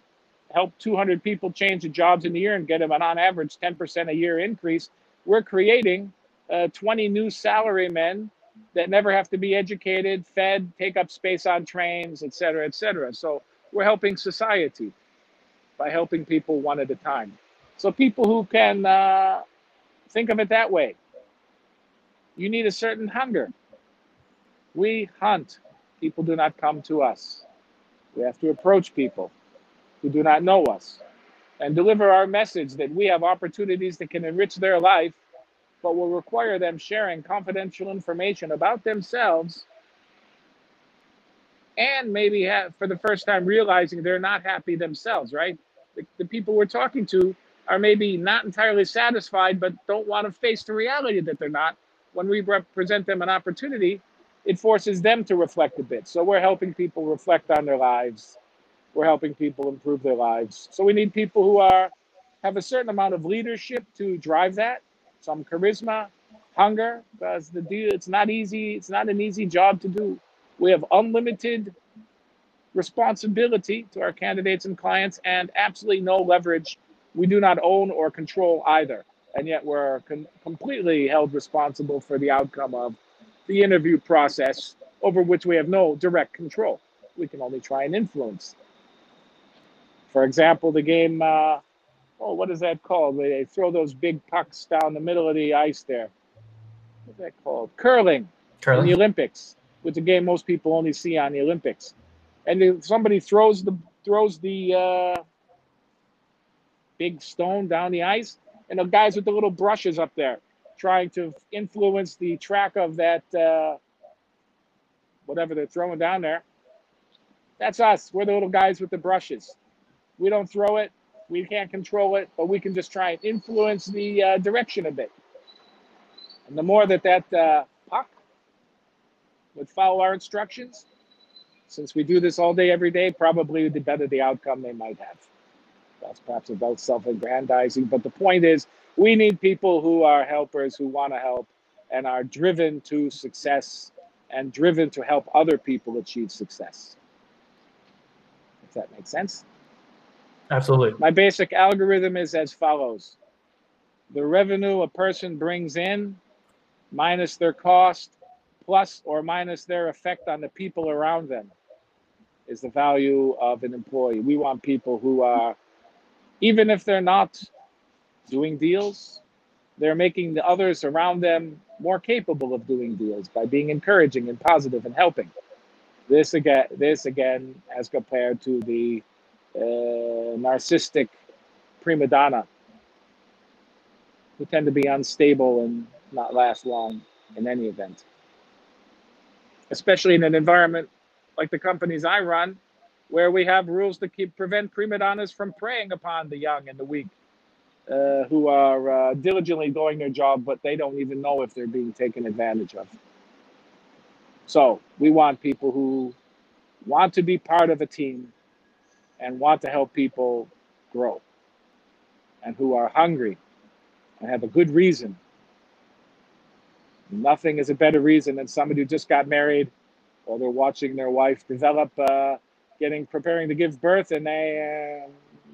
Speaker 2: help 200 people change the jobs in a year and get them an on average 10% a year increase, we're creating uh, 20 new salarymen that never have to be educated, fed, take up space on trains, et cetera, et cetera. So we're helping society by helping people one at a time. So people who can uh, think of it that way. You need a certain hunger. We hunt. People do not come to us. We have to approach people who do not know us and deliver our message that we have opportunities that can enrich their life but will require them sharing confidential information about themselves and maybe have, for the first time realizing they're not happy themselves, right? The, the people we're talking to are maybe not entirely satisfied, but don't want to face the reality that they're not. When we present them an opportunity, it forces them to reflect a bit. So we're helping people reflect on their lives. We're helping people improve their lives. So we need people who are have a certain amount of leadership to drive that, some charisma, hunger, because the deal it's not easy, it's not an easy job to do. We have unlimited responsibility to our candidates and clients and absolutely no leverage. We do not own or control either. And yet we're completely held responsible for the outcome of the interview process over which we have no direct control. We can only try and influence. For example, the game, uh, oh, what is that called? Where they throw those big pucks down the middle of the ice there. What's that called? Curling. Curling. In the Olympics, which a game most people only see on the Olympics and somebody throws the throws the uh, big stone down the ice, and the guys with the little brushes up there trying to influence the track of that uh, whatever they're throwing down there. That's us. We're the little guys with the brushes. We don't throw it. We can't control it, but we can just try and influence the uh, direction a bit. And the more that that uh, puck would follow our instructions, since we do this all day, every day, probably the better the outcome they might have. That's perhaps about self aggrandizing. But the point is, we need people who are helpers, who want to help, and are driven to success and driven to help other people achieve success. If that makes sense.
Speaker 1: Absolutely.
Speaker 2: My basic algorithm is as follows the revenue a person brings in minus their cost plus or minus their effect on the people around them is the value of an employee. We want people who are, even if they're not doing deals, they're making the others around them more capable of doing deals by being encouraging and positive and helping. This again, this again, as compared to the uh, narcissistic prima donna, who tend to be unstable and not last long in any event especially in an environment like the companies I run, where we have rules to keep prevent prima donnas from preying upon the young and the weak, uh, who are uh, diligently doing their job, but they don't even know if they're being taken advantage of. So we want people who want to be part of a team and want to help people grow, and who are hungry and have a good reason Nothing is a better reason than somebody who just got married or they're watching their wife develop, uh, getting preparing to give birth, and their uh,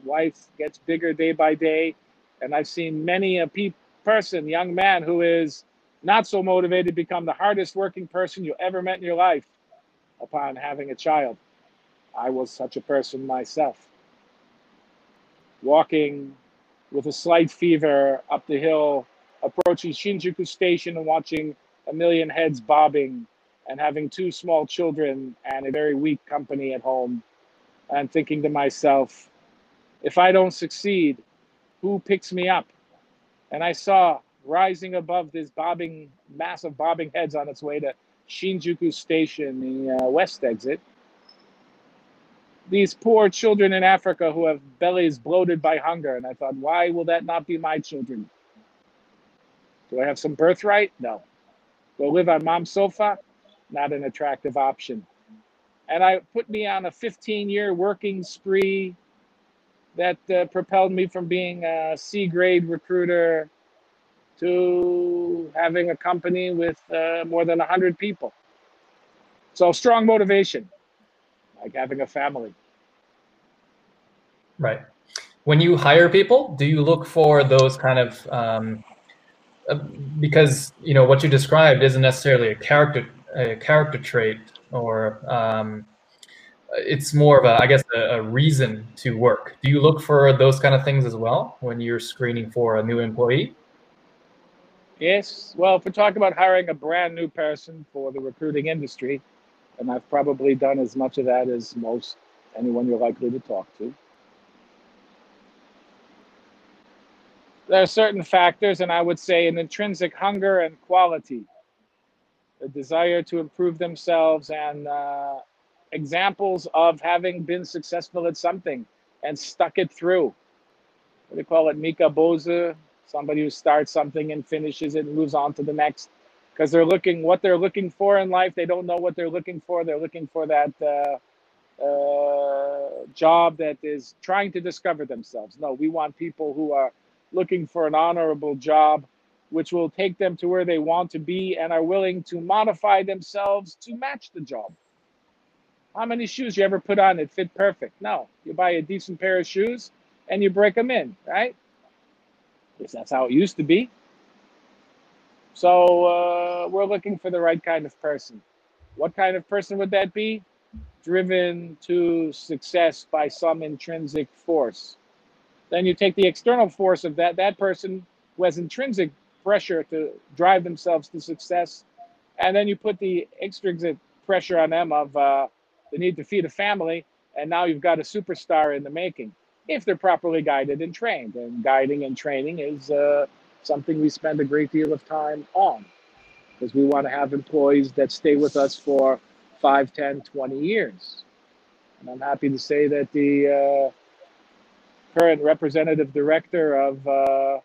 Speaker 2: wife gets bigger day by day. And I've seen many a pe- person, young man, who is not so motivated, become the hardest working person you ever met in your life upon having a child. I was such a person myself. Walking with a slight fever up the hill approaching Shinjuku Station and watching a million heads bobbing and having two small children and a very weak company at home and thinking to myself, if I don't succeed, who picks me up? And I saw rising above this bobbing, massive bobbing heads on its way to Shinjuku Station, the uh, west exit. These poor children in Africa who have bellies bloated by hunger. And I thought, why will that not be my children? Do I have some birthright? No. Go live on mom's sofa? Not an attractive option. And I put me on a 15 year working spree that uh, propelled me from being a C grade recruiter to having a company with uh, more than 100 people. So strong motivation, like having a family.
Speaker 1: Right. When you hire people, do you look for those kind of um, uh, because you know what you described isn't necessarily a character a character trait or um, it's more of a i guess a, a, reason to work. Do you look for those kind of things as well when you're screening for a new employee?
Speaker 2: Yes. Well if we're talking about hiring a brand new person for the recruiting industry and i've probably done as much of that as most anyone you're likely to talk to. There are certain factors, and I would say an intrinsic hunger and quality, a desire to improve themselves, and uh, examples of having been successful at something and stuck it through. What do you call it? Mikka Bozu, somebody who starts something and finishes it and moves on to the next. Because they're looking what they're looking for in life. They don't know what they're looking for. They're looking for that uh, uh, job that is trying to discover themselves. No, we want people who are looking for an honorable job which will take them to where they want to be and are willing to modify themselves to match the job. How many shoes you ever put on that fit perfect? No, you buy a decent pair of shoes and you break them in, right? Because that's how it used to be. So uh, we're looking for the right kind of person. What kind of person would that be? Driven to success by some intrinsic force. Then you take the external force of that that person who has intrinsic pressure to drive themselves to success, and then you put the extrinsic pressure on them of uh, the need to feed a family, and now you've got a superstar in the making if they're properly guided and trained. And guiding and training is uh, something we spend a great deal of time on because we want to have employees that stay with us for 5, 10, 20 years. And I'm happy to say that the uh, current representative director of uh,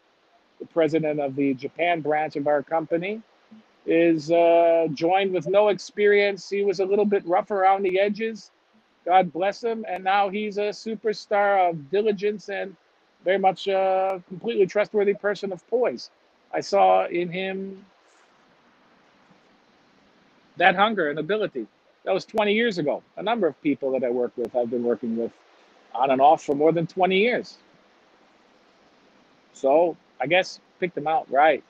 Speaker 2: the president of the Japan branch of our company, is uh, joined with no experience. He was a little bit rough around the edges. God bless him. And now he's a superstar of diligence and very much a completely trustworthy person of poise. I saw in him that hunger and ability. That was 20 years ago. A number of people that I work with, I've been working with on and off for more than 20 years. So I guess pick them out right.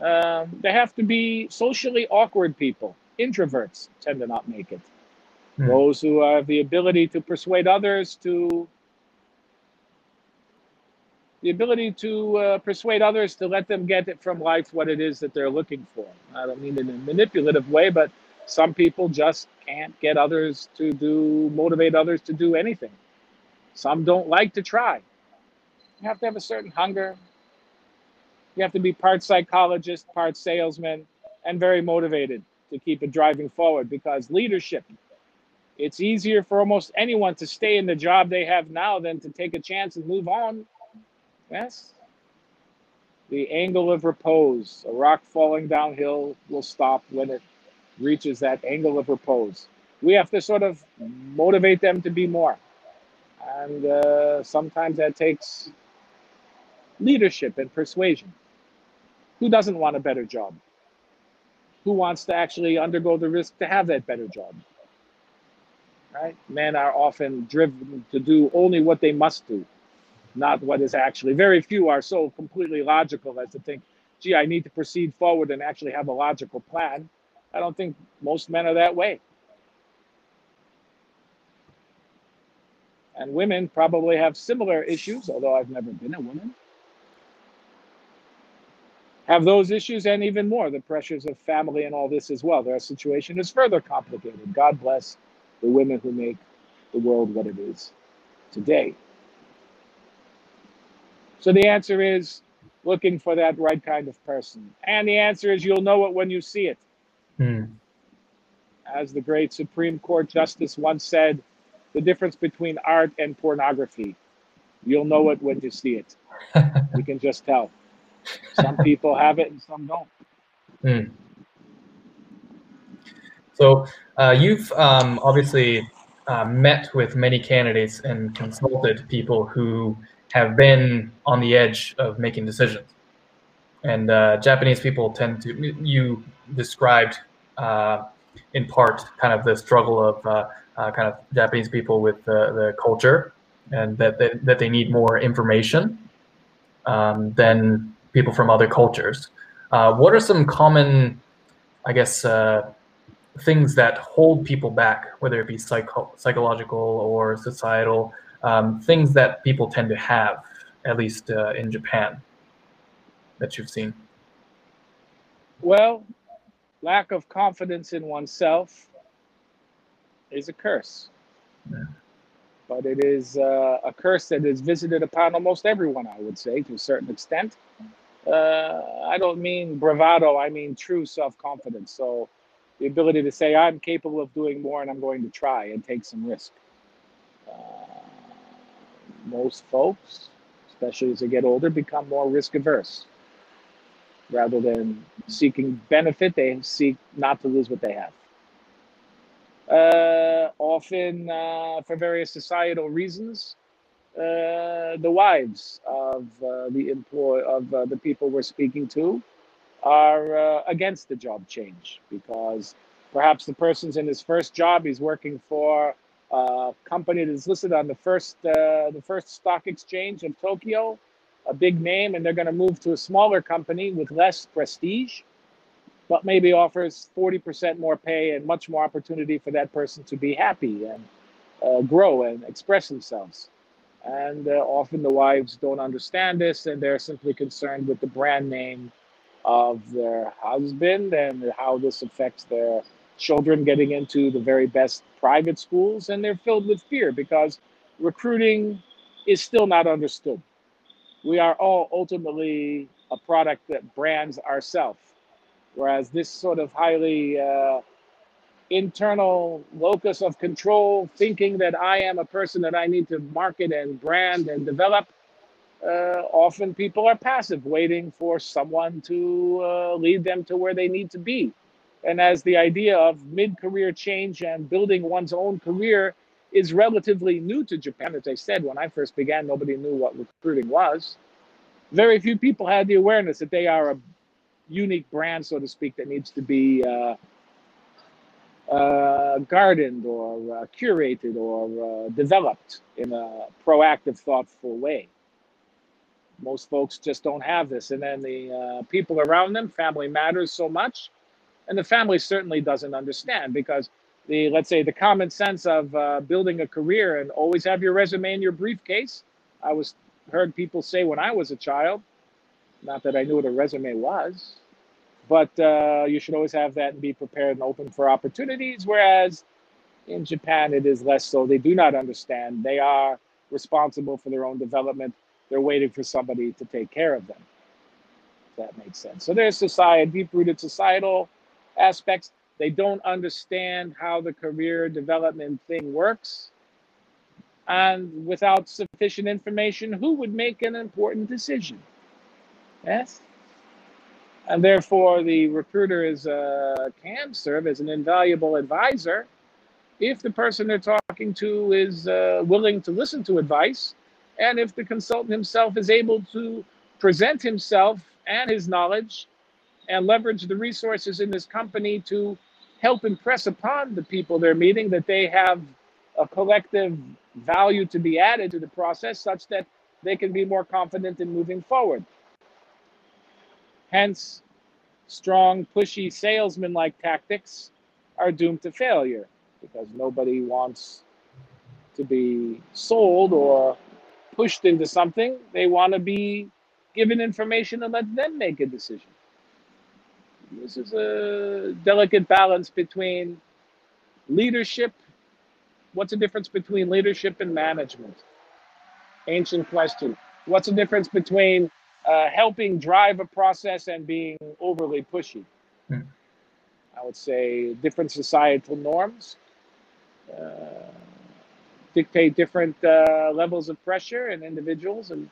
Speaker 2: Um, they have to be socially awkward people. Introverts tend to not make it. Mm. Those who have the ability to persuade others to the ability to uh, persuade others to let them get it from life what it is that they're looking for. I don't mean in a manipulative way, but some people just can't get others to do motivate others to do anything. Some don't like to try. You have to have a certain hunger, you have to be part psychologist, part salesman, and very motivated to keep it driving forward because leadership, it's easier for almost anyone to stay in the job they have now than to take a chance and move on. Yes? The angle of repose, a rock falling downhill will stop when it reaches that angle of repose. We have to sort of motivate them to be more. And uh, sometimes that takes leadership and persuasion. Who doesn't want a better job? Who wants to actually undergo the risk to have that better job? Right? Men are often driven to do only what they must do, not what is actually. Very few are so completely logical as to think, gee, I need to proceed forward and actually have a logical plan. I don't think most men are that way. And women probably have similar issues, although I've never been a woman have those issues and even more the pressures of family and all this as well. Their situation is further complicated. God bless the women who make the world what it is today. So the answer is looking for that right kind of person. And the answer is you'll know it when you see it. Hmm. As the great Supreme Court Justice once said, the difference between art and pornography. You'll know it when you see it. you can just tell. Some people have it and some don't. Mm.
Speaker 1: So uh, you've um, obviously uh, met with many candidates and consulted people who have been on the edge of making decisions. And uh, Japanese people tend to, you described uh, in part kind of the struggle of uh, uh, kind of Japanese people with the culture and that, that, that they need more information um, than people from other cultures. Uh, what are some common, I guess, uh, things that hold people back, whether it be psycho- psychological or societal, um, things that people tend to have, at least uh, in Japan, that you've seen?
Speaker 2: Well, lack of confidence in oneself is a curse. Yeah. But it is uh, a curse that is visited upon almost everyone, I would say, to a certain extent uh, I don't mean bravado, I mean true self confidence. So the ability to say, I'm capable of doing more and I'm going to try and take some risk. Uh, most folks, especially as they get older, become more risk averse. Rather than seeking benefit, they seek not to lose what they have. uh, often uh, for various societal reasons, the wives of uh, the employ of uh, the people we're speaking to are uh, against the job change because perhaps the person's in his first job, he's working for a company that's listed on the first the first stock exchange of Tokyo, a big name, and they're going to move to a smaller company with less prestige but maybe offers 40% more pay and much more opportunity for that person to be happy and uh, grow and express themselves. And uh, often the wives don't understand this and they're simply concerned with the brand name of their husband and how this affects their children getting into the very best private schools. And they're filled with fear because recruiting is still not understood. We are all ultimately a product that brands ourselves Whereas this sort of highly uh, internal locus of control, thinking that I am a person that I need to market and brand and develop, uh, often people are passive, waiting for someone to uh, lead them to where they need to be. And as the idea of mid career change and building one's own career is relatively new to Japan, as I said, when I first began, nobody knew what recruiting was. Very few people had the awareness that they are a unique brand, so to speak, that needs to be uh, uh, gardened or uh, curated or uh, developed in a proactive, thoughtful way. Most folks just don't have this. And then the uh, people around them, family matters so much. And the family certainly doesn't understand because the, let's say, the common sense of uh, building a career and always have your resume in your briefcase. I was heard people say when I was a child, not that I knew what a resume was, but uh, you should always have that and be prepared and open for opportunities. Whereas in Japan, it is less so. They do not understand. They are responsible for their own development. They're waiting for somebody to take care of them. that makes sense. So there's society, deep-rooted societal aspects. They don't understand how the career development thing works. And without sufficient information, who would make an important decision? Yes? And therefore, the recruiter uh, can serve as an invaluable advisor if the person they're talking to is uh, willing to listen to advice, and if the consultant himself is able to present himself and his knowledge and leverage the resources in this company to help impress upon the people they're meeting that they have a collective value to be added to the process such that they can be more confident in moving forward. Hence, strong, pushy salesman like tactics are doomed to failure because nobody wants to be sold or pushed into something. They want to be given information and let them make a decision. This is a delicate balance between leadership. What's the difference between leadership and management? Ancient question. What's the difference between uh, helping drive a process and being overly pushy. Hmm. I would say different societal norms uh, dictate different uh, levels of pressure in individuals and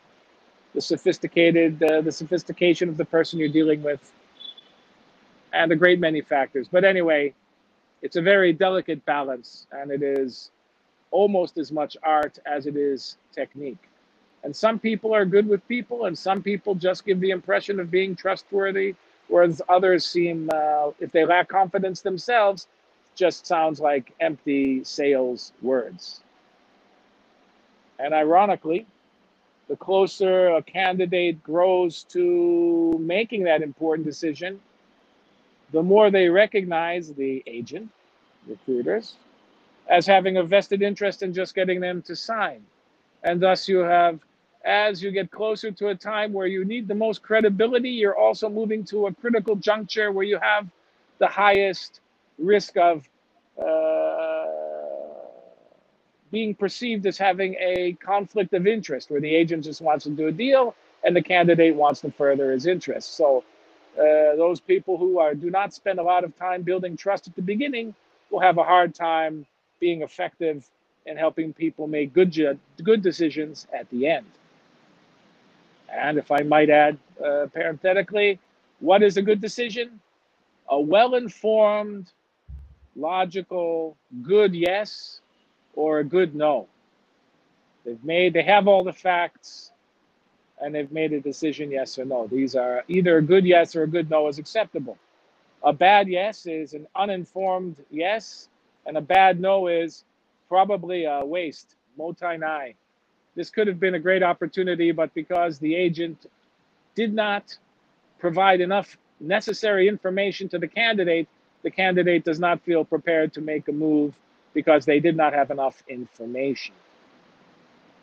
Speaker 2: the sophisticated uh, the sophistication of the person you're dealing with and a great many factors but anyway it's a very delicate balance and it is almost as much art as it is technique and some people are good with people, and some people just give the impression of being trustworthy, whereas others seem, uh, if they lack confidence themselves, just sounds like empty sales words. And ironically, the closer a candidate grows to making that important decision, the more they recognize the agent, recruiters, as having a vested interest in just getting them to sign. And thus you have as you get closer to a time where you need the most credibility, you're also moving to a critical juncture where you have the highest risk of uh, being perceived as having a conflict of interest, where the agent just wants to do a deal and the candidate wants to further his interest. So, uh, those people who are do not spend a lot of time building trust at the beginning will have a hard time being effective in helping people make good good decisions at the end. And if I might add, uh, parenthetically, what is a good decision? A well informed, logical, good yes or a good no. They've made, they have all the facts and they've made a decision yes or no. These are either a good yes or a good no is acceptable. A bad yes is an uninformed yes, and a bad no is probably a waste, mottainai. This could have been a great opportunity, but because the agent did not provide enough necessary information to the candidate, the candidate does not feel prepared to make a move because they did not have enough information.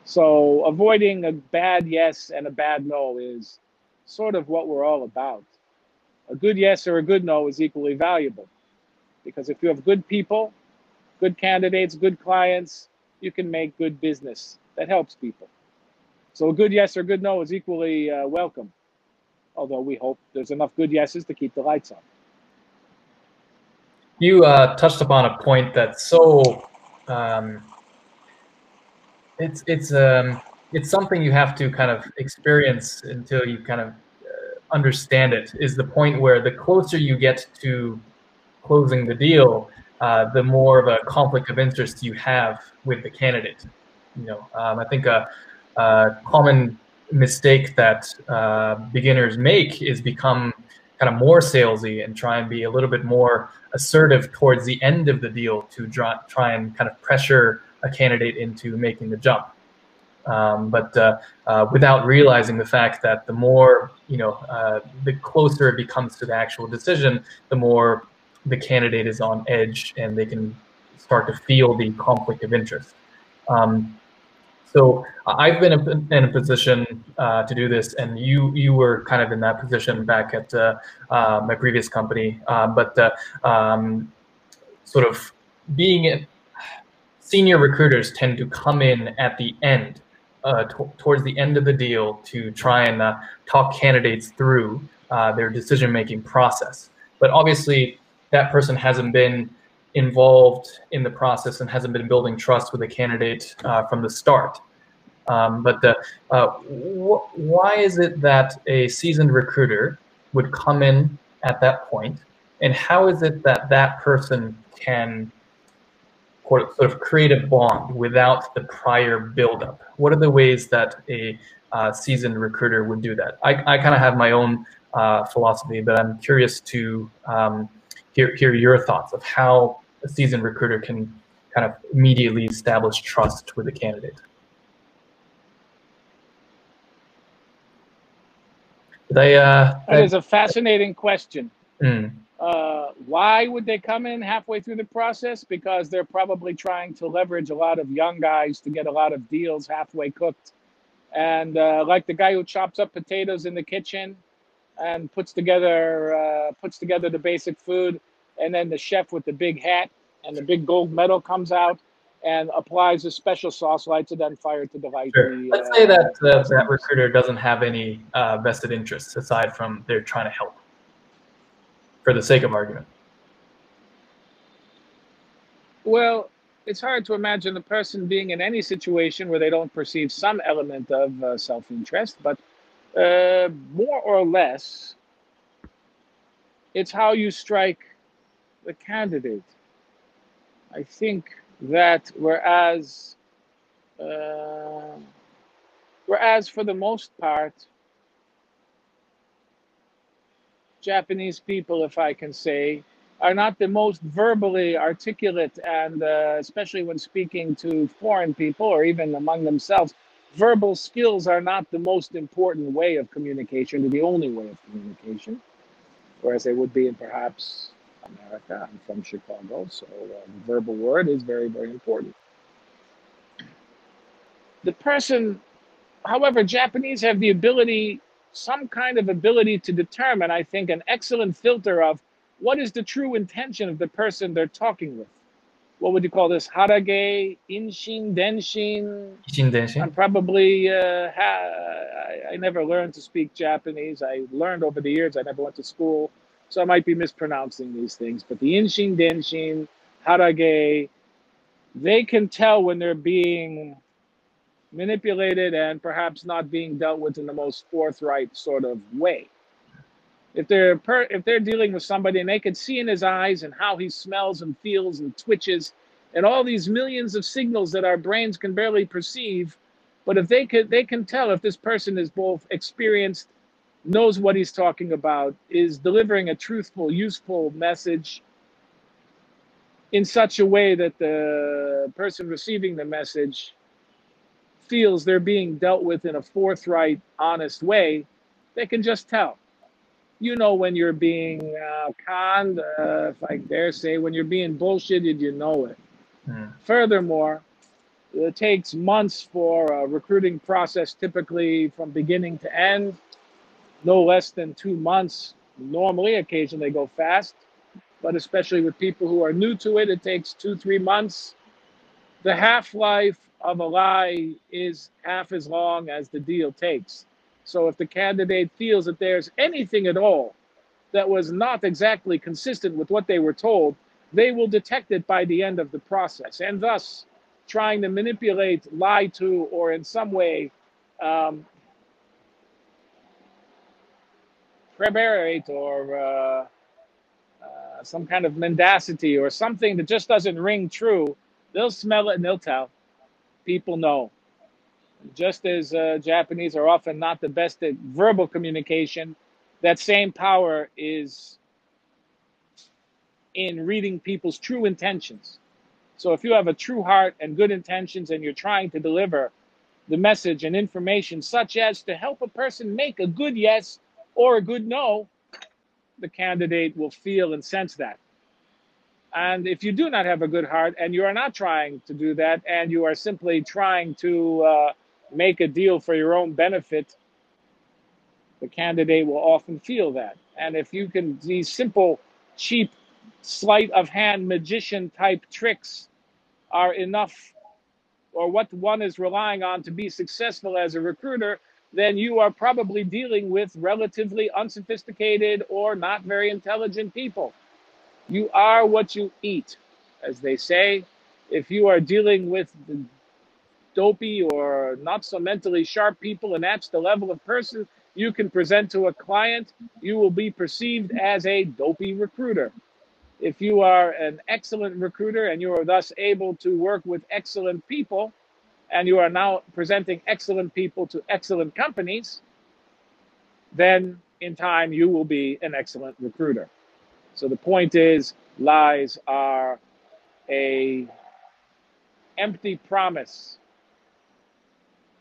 Speaker 2: So avoiding a bad yes and a bad no is sort of what we're all about. A good yes or a good no is equally valuable because if you have good people, good candidates, good clients, you can make good business that helps people. So a good yes or good no is equally uh, welcome, although we hope there's enough good yeses to keep the lights on.
Speaker 1: You uh, touched upon a point that's so um, it's it's um it's something you have to kind of experience until you kind of uh, understand it. Is the point where the closer you get to closing the deal, uh, the more of a conflict of interest you have with the candidate. You know, um, I think a, a, common mistake that uh, beginners make is become kind of more salesy and try and be a little bit more assertive towards the end of the deal to try, try and kind of pressure a candidate into making the jump. Um, but uh, uh, without realizing the fact that the more, you know, uh, the closer it becomes to the actual decision, the more the candidate is on edge and they can start to feel the conflict of interest. Um, so I've been in a position uh, to do this, and you you were kind of in that position back at uh, uh, my previous company. Uh, but uh, um, sort of being senior recruiters tend to come in at the end, uh, towards the end of the deal, to try and talk candidates through their decision making process. But obviously, that person hasn't been involved in the process and hasn't been building trust with a candidate uh, from the start. Um, but uh, uh, wh why is it that a seasoned recruiter would come in at that point, and how is it that that person can sort of create a bond without the prior buildup? What are the ways that a uh, seasoned recruiter would do that? I, I kind of have my own uh, philosophy, but I'm curious to um, hear, hear your thoughts of how a seasoned recruiter can kind of immediately establish trust with a candidate. They, uh,
Speaker 2: that is a fascinating question.
Speaker 1: Mm.
Speaker 2: Uh, why would they come in halfway through the process? Because they're probably trying to leverage a lot of young guys to get a lot of deals halfway cooked. And uh, like the guy who chops up potatoes in the kitchen, and puts together uh, puts together the basic food, and then the chef with the big hat and the big gold medal comes out and applies a special sauce lights are then fired to delight
Speaker 1: sure. the, Let's uh, say that uh, that recruiter doesn't have any uh, vested interests aside from they're trying to help for the sake of argument.
Speaker 2: Well, it's hard to imagine a person being in any situation where they don't perceive some element of uh, self-interest, but uh, more or less, it's how you strike the candidate. I think that whereas, uh, whereas for the most part, Japanese people, if I can say, are not the most verbally articulate, and uh, especially when speaking to foreign people or even among themselves, verbal skills are not the most important way of communication, or the only way of communication, whereas they would be in perhaps America. I'm from Chicago, so uh, the verbal word is very, very important. The person, however, Japanese have the ability, some kind of ability to determine, I think, an excellent filter of what is the true intention of the person they're talking with what would you call this? Haragei, Inshin, Denshin.
Speaker 1: Inshin, Denshin.
Speaker 2: I'm probably, uh, ha- I, I never learned to speak Japanese. I learned over the years. I never went to school. So I might be mispronouncing these things. But the Inshin, Denshin, Haragei, they can tell when they're being manipulated and perhaps not being dealt with in the most forthright sort of way. if they're per, if they're dealing with somebody and they can see in his eyes and how he smells and feels and twitches and all these millions of signals that our brains can barely perceive but if they could they can tell if this person is both experienced knows what he's talking about is delivering a truthful useful message in such a way that the person receiving the message feels they're being dealt with in a forthright honest way they can just tell you know when you're being uh, conned, uh, if I dare say, when you're being bullshitted, you know it. Mm. Furthermore, it takes months for a recruiting process, typically from beginning to end, no less than two months. Normally, occasionally they go fast, but especially with people who are new to it, it takes two, three months. The half life of a lie is half as long as the deal takes. So if the candidate feels that there's anything at all that was not exactly consistent with what they were told, they will detect it by the end of the process. And thus, trying to manipulate, lie to, or in some way um, prevaricate or uh, uh, some kind of mendacity or something that just doesn't ring true, they'll smell it and they'll tell. People know just as uh, Japanese are often not the best at verbal communication, that same power is in reading people's true intentions. So if you have a true heart and good intentions and you're trying to deliver the message and information such as to help a person make a good yes or a good no, the candidate will feel and sense that. And if you do not have a good heart and you are not trying to do that and you are simply trying to uh, make a deal for your own benefit, the candidate will often feel that. And if you can, these simple, cheap, sleight of hand magician type tricks are enough, or what one is relying on to be successful as a recruiter, then you are probably dealing with relatively unsophisticated or not very intelligent people. You are what you eat, as they say. If you are dealing with dopey or not so mentally sharp people, and that's the level of person you can present to a client, you will be perceived as a dopey recruiter. If you are an excellent recruiter and you are thus able to work with excellent people, and you are now presenting excellent people to excellent companies, then in time you will be an excellent recruiter. So the point is, lies are a empty promise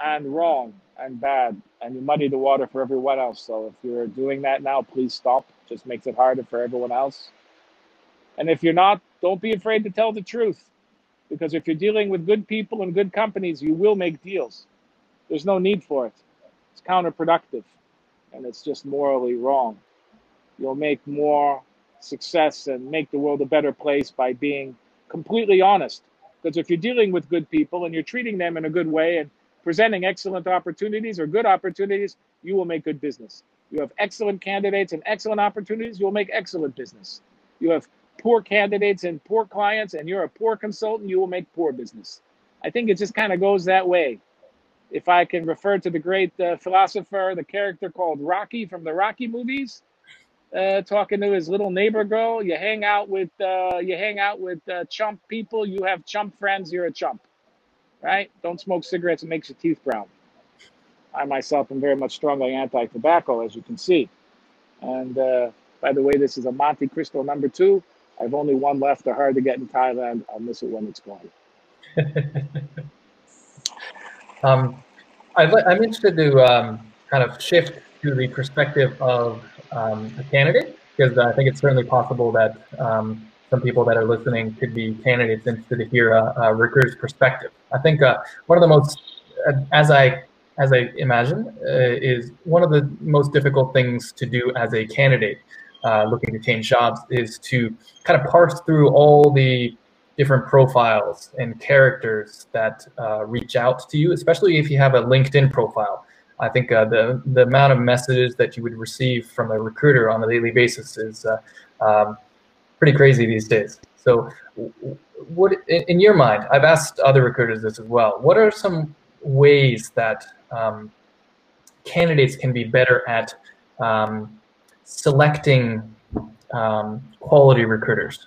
Speaker 2: and wrong and bad and you muddy the water for everyone else. So if you're doing that now, please stop. Just makes it harder for everyone else. And if you're not, don't be afraid to tell the truth. Because if you're dealing with good people and good companies, you will make deals. There's no need for it. It's counterproductive and it's just morally wrong. You'll make more success and make the world a better place by being completely honest. Because if you're dealing with good people and you're treating them in a good way and presenting excellent opportunities or good opportunities, you will make good business. You have excellent candidates and excellent opportunities, you will make excellent business. You have poor candidates and poor clients, and you're a poor consultant, you will make poor business. I think it just kind of goes that way. If I can refer to the great uh, philosopher, the character called Rocky from the Rocky movies, uh, talking to his little neighbor girl, you hang out with uh, you hang out with uh, chump people, you have chump friends, you're a chump right? Don't smoke cigarettes, it makes your teeth brown. I myself am very much strongly anti tobacco, as you can see. And uh, by the way, this is a Montecristo number two. I have only one left. They're hard to get in Thailand. I'll miss it when it's gone.
Speaker 1: um, i am interested to um, kind of shift to the perspective of um, a candidate because I think it's certainly possible that um, some people that are listening could be candidates interested to hear a, a recruiter's perspective. I think uh, one of the most, uh, as I as I imagine, uh, is one of the most difficult things to do as a candidate uh, looking to change jobs is to kind of parse through all the different profiles and characters that uh, reach out to you, especially if you have a LinkedIn profile. I think uh, the the amount of messages that you would receive from a recruiter on a daily basis is um, pretty crazy these days. So, what in your mind? I've asked other recruiters this as well. What are some ways that um, candidates can be better at um, selecting um, quality recruiters?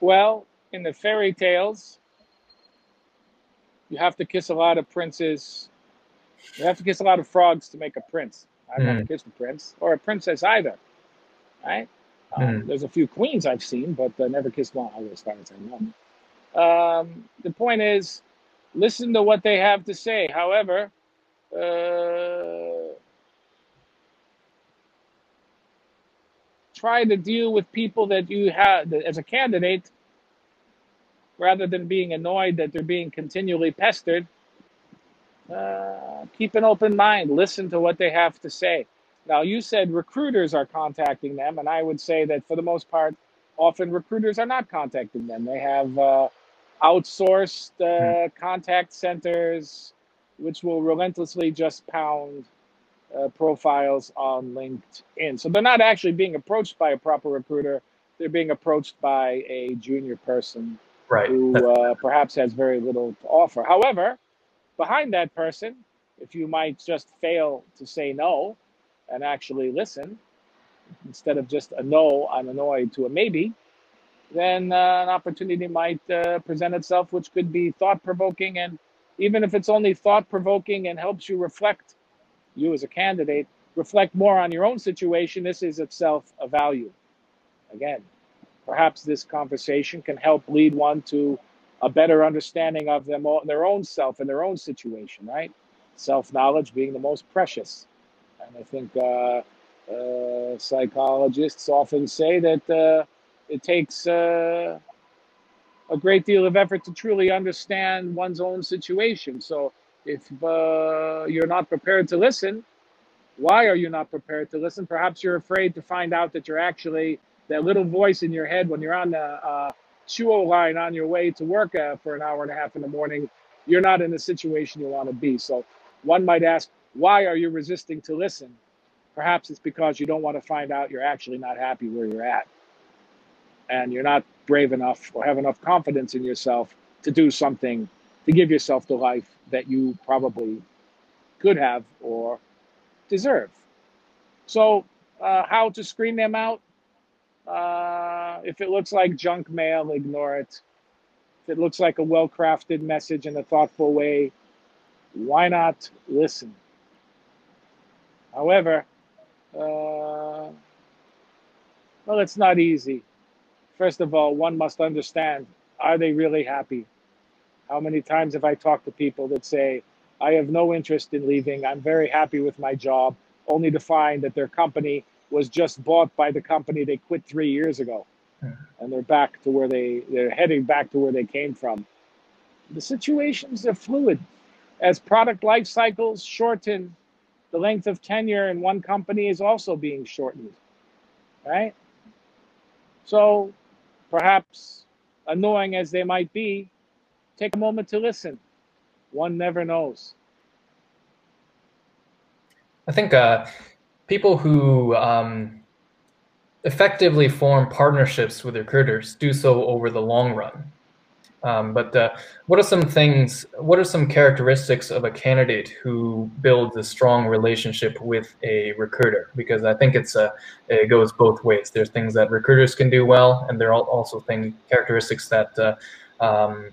Speaker 2: Well, in the fairy tales, you have to kiss a lot of princes. You have to kiss a lot of frogs to make a prince. I haven't
Speaker 1: Mm.
Speaker 2: kissed a prince or a princess either, right? Um,
Speaker 1: Mm.
Speaker 2: There's a few queens I've seen, but uh, never kissed one, as far as I know. Um, the point is, listen to what they have to say. However, uh, try to deal with people that you have as a candidate rather than being annoyed that they're being continually pestered. Uh, keep an open mind, listen to what they have to say. Now, you said recruiters are contacting them, and I would say that for the most part, often recruiters are not contacting them. They have uh, outsourced uh, contact centers, which will relentlessly just pound uh, profiles on LinkedIn. So they're not actually being approached by a proper recruiter. They're being approached by a junior person
Speaker 1: Right.
Speaker 2: who uh, perhaps has very little to offer. However, behind that person, if you might just fail to say no and actually listen, instead of just a no, I'm annoyed to a maybe, then uh, an opportunity might uh, present itself, which could be thought provoking. And even if it's only thought provoking and helps you reflect, you as a candidate, reflect more on your own situation, this is itself a value. Again, perhaps this conversation can help lead one to a better understanding of them all, their own self and their own situation, right? Self knowledge being the most precious. And I think uh, uh, psychologists often say that uh, it takes uh, a great deal of effort to truly understand one's own situation. So if uh, you're not prepared to listen, why are you not prepared to listen? Perhaps you're afraid to find out that you're actually that little voice in your head when you're on the uh, chuo line on your way to work uh, for an hour and a half in the morning. You're not in the situation you want to be. So one might ask, why are you resisting to listen? Perhaps it's because you don't want to find out you're actually not happy where you're at. And you're not brave enough or have enough confidence in yourself to do something to give yourself the life that you probably could have or deserve. So, uh, how to screen them out? Uh, if it looks like junk mail, ignore it. If it looks like a well crafted message in a thoughtful way, why not listen? However, uh, well, it's not easy. First of all, one must understand are they really happy? How many times have I talked to people that say, I have no interest in leaving, I'm very happy with my job, only to find that their company was just bought by the company they quit three years ago. Hmm. And they're back to where they they're heading back to where they came from. The situations are fluid. As product life cycles shorten the length of tenure in one company is also being shortened right? So perhaps annoying as they might be take a moment to listen one never knows
Speaker 1: I think uh, people who um, effectively form partnerships with recruiters do so over the long run. Um, but uh, what are some things, what are some characteristics of a candidate who builds a strong relationship with a recruiter? Because I think it's a, it goes both ways. There's things that recruiters can do well, and there are also things, characteristics that, uh, um,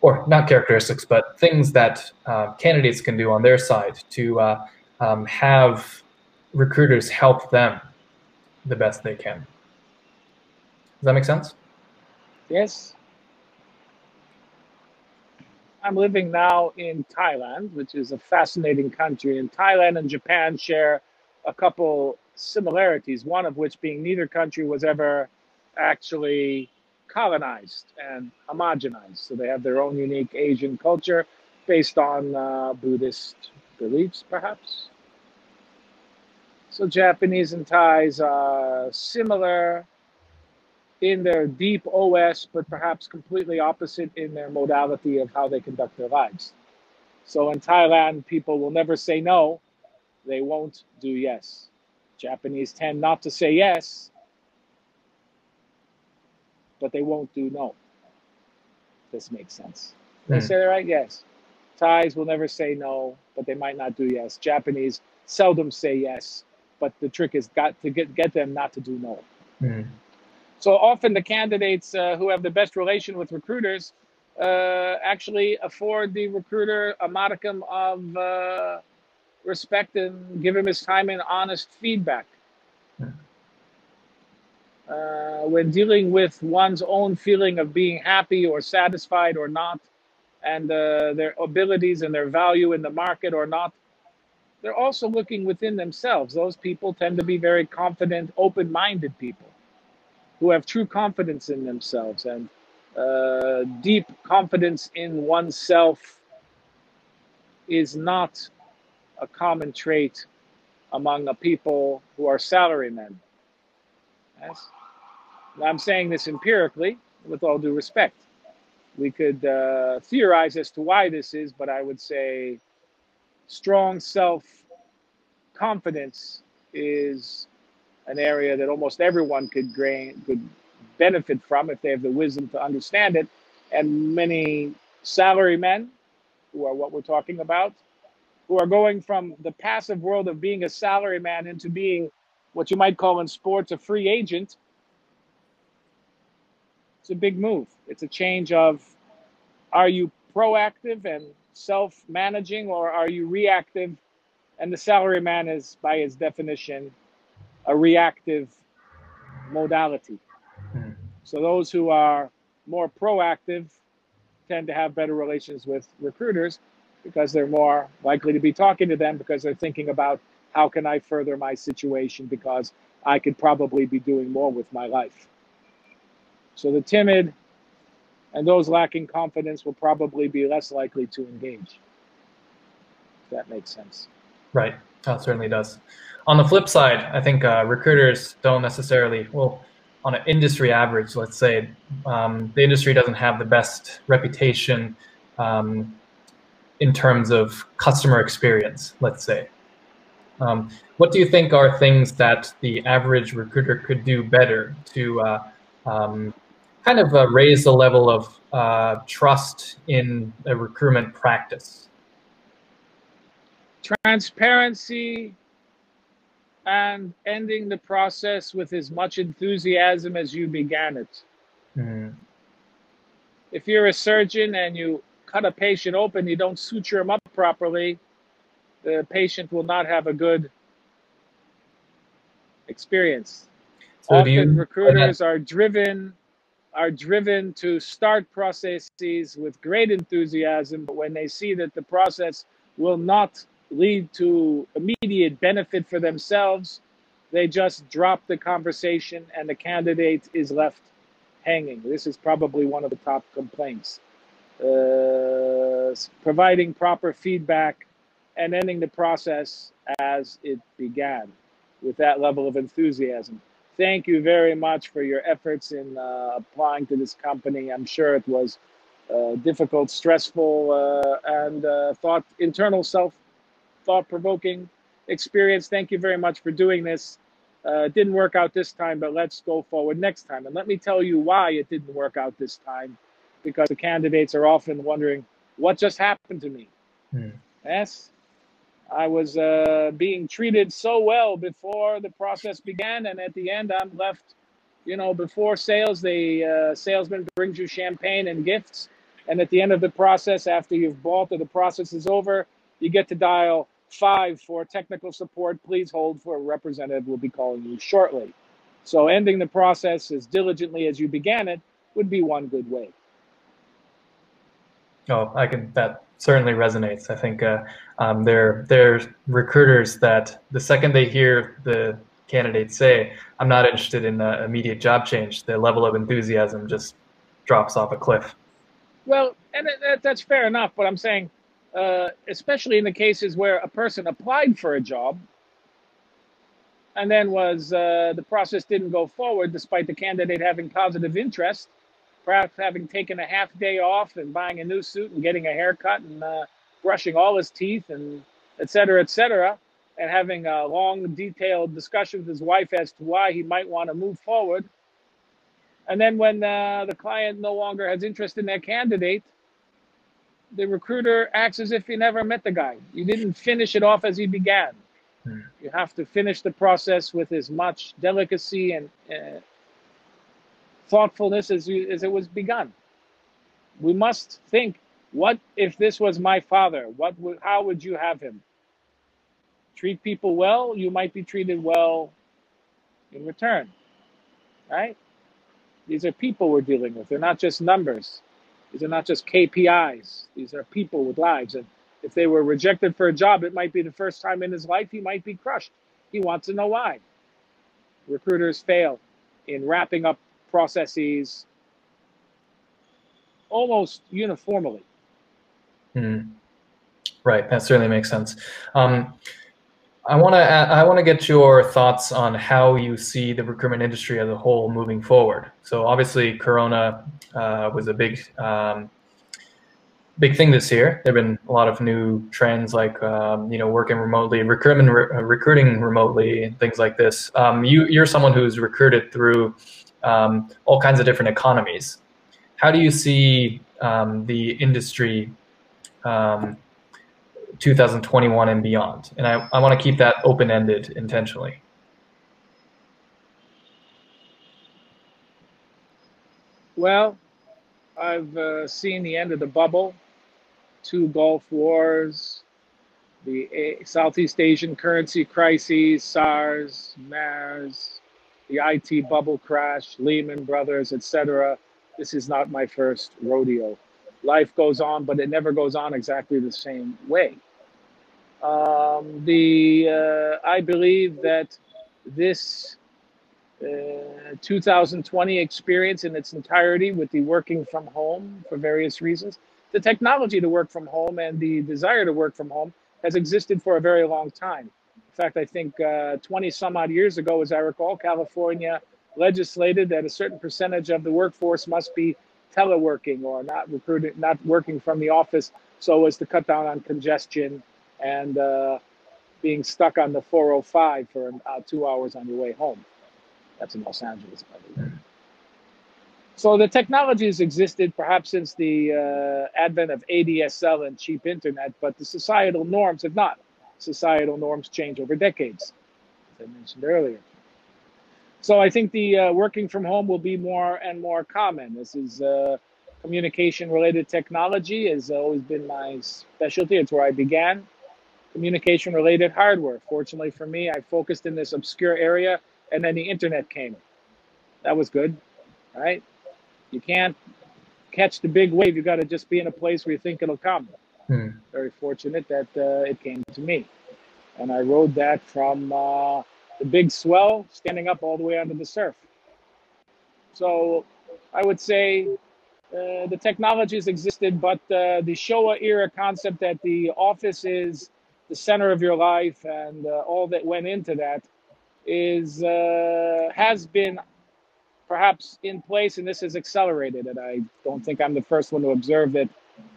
Speaker 1: or not characteristics, but things that uh, candidates can do on their side to uh, um, have recruiters help them the best they can. Does that make sense?
Speaker 2: Yes. I'm living now in Thailand, which is a fascinating country. And Thailand and Japan share a couple similarities, one of which being neither country was ever actually colonized and homogenized. So they have their own unique Asian culture based on uh, Buddhist beliefs, perhaps. So Japanese and Thais are similar in their deep OS, but perhaps completely opposite in their modality of how they conduct their lives. So in Thailand, people will never say no, they won't do yes. Japanese tend not to say yes, but they won't do no. This makes sense. Did I say that right? Yes. Thais will never say no, but they might not do yes. Japanese seldom say yes, but the trick is got to get get them not to do no.
Speaker 1: Mm.
Speaker 2: So often the candidates uh, who have the best relation with recruiters uh, actually afford the recruiter a modicum of uh, respect and give him his time and honest feedback. Uh, when dealing with one's own feeling of being happy or satisfied or not, and uh, their abilities and their value in the market or not, they're also looking within themselves. Those people tend to be very confident, open minded people who have true confidence in themselves and uh, deep confidence in oneself is not a common trait among the people who are salarymen. Yes? I'm saying this empirically, with all due respect. We could uh, theorize as to why this is, but I would say strong self confidence is an area that almost everyone could gain, could benefit from if they have the wisdom to understand it. And many salary men, who are what we're talking about, who are going from the passive world of being a salary man into being what you might call in sports a free agent. It's a big move. It's a change of are you proactive and self managing or are you reactive? And the salary man is, by his definition, a reactive modality.
Speaker 1: Hmm.
Speaker 2: So those who are more proactive tend to have better relations with recruiters because they're more likely to be talking to them because they're thinking about how can I further my situation because I could probably be doing more with my life. So the timid and those lacking confidence will probably be less likely to engage. If that makes sense.
Speaker 1: Right. That certainly does. On the flip side, I think uh, recruiters don't necessarily, well, on an industry average, let's say, um, the industry doesn't have the best reputation um, in terms of customer experience, let's say. Um, what do you think are things that the average recruiter could do better to uh, um, kind of uh, raise the level of uh, trust in a recruitment practice?
Speaker 2: Transparency and ending the process with as much enthusiasm as you began it.
Speaker 1: Mm.
Speaker 2: If you're a surgeon and you cut a patient open, you don't suture him up properly, the patient will not have a good experience.
Speaker 1: So
Speaker 2: Often
Speaker 1: you,
Speaker 2: recruiters are driven are driven to start processes with great enthusiasm, but when they see that the process will not lead to immediate benefit for themselves, they just drop the conversation and the candidate is left hanging. This is probably one of the top complaints. Uh, providing proper feedback and ending the process as it began with that level of enthusiasm. Thank you very much for your efforts in uh, applying to this company. I'm sure it was uh, difficult, stressful, uh, and uh, thought internal self thought provoking experience. Thank you very much for doing this. Uh, it didn't work out this time, but let's go forward next time. And let me tell you why it didn't work out this time because the candidates are often wondering, what just happened to me?
Speaker 1: Hmm.
Speaker 2: Yes, I was uh, being treated so well before the process began, and at the end, I'm left. You know, before sales, the uh, salesman brings you champagne and gifts, and at the end of the process, after you've bought or the process is over, you get to dial five for technical support. Please hold for a representative. will be calling you shortly. So, ending the process as diligently as you began it would be one good way.
Speaker 1: Oh, I can. That certainly resonates. I think uh, um, there's recruiters that the second they hear the candidate say, "I'm not interested in uh, immediate job change," the level of enthusiasm just drops off a cliff.
Speaker 2: Well, and that's fair enough. But I'm saying, uh, especially in the cases where a person applied for a job and then was uh, the process didn't go forward despite the candidate having positive interest perhaps having taken a half day off and buying a new suit and getting a haircut and uh, brushing all his teeth and et cetera, et cetera, and having a long, detailed discussion with his wife as to why he might want to move forward. And then when uh, the client no longer has interest in that candidate, the recruiter acts as if he never met the guy. You didn't finish it off as he began. Mm. You have to finish the process with as much delicacy and uh, thoughtfulness as, as it was begun. We must think what if this was my father? What would, how would you have him? Treat people well, you might be treated well in return. Right? These are people we're dealing with. They're not just numbers. These are not just KPIs. These are people with lives. And if they were rejected for a job, it might be the first time in his life he might be crushed. He wants to know why. Recruiters fail in wrapping up processes almost uniformly.
Speaker 1: Mm. Right, that certainly makes sense. Um, I want to I want to get your thoughts on how you see the recruitment industry as a whole moving forward. So obviously, Corona uh, was a big um, big thing this year. There've been a lot of new trends like um, you know working remotely, recruitment re- recruiting remotely, and things like this. Um, you you're someone who's recruited through um, all kinds of different economies. How do you see um, the industry? Um, 2021 and beyond. And I, I want to keep that open ended intentionally.
Speaker 2: Well, I've uh, seen the end of the bubble, two Gulf wars, the Southeast Asian currency crises, SARS, MERS, the IT bubble crash, Lehman Brothers, etc. This is not my first rodeo. Life goes on, but it never goes on exactly the same way. Um, the uh, I believe that this uh, 2020 experience in its entirety, with the working from home for various reasons, the technology to work from home and the desire to work from home has existed for a very long time. In fact, I think uh, 20 some odd years ago, as I recall, California legislated that a certain percentage of the workforce must be teleworking or not recruiting, not working from the office, so as to cut down on congestion and uh, being stuck on the 405 for uh, two hours on your way home. That's in Los Angeles, by the way. So the technology has existed perhaps since the uh, advent of ADSL and cheap internet, but the societal norms have not. Societal norms change over decades, as I mentioned earlier. So I think the uh, working from home will be more and more common. This is uh, communication related technology has always been my specialty. It's where I began communication related hardware. Fortunately for me, I focused in this obscure area and then the internet came. That was good, right? You can't catch the big wave. You got to just be in a place where you think it'll come. Hmm. Very fortunate that uh, it came to me. And I rode that from uh, the big swell standing up all the way under the surf. So I would say uh, the technologies existed, but uh, the Showa era concept that the office is the center of your life and uh, all that went into that is uh, has been perhaps in place and this has accelerated and i don't think i'm the first one to observe that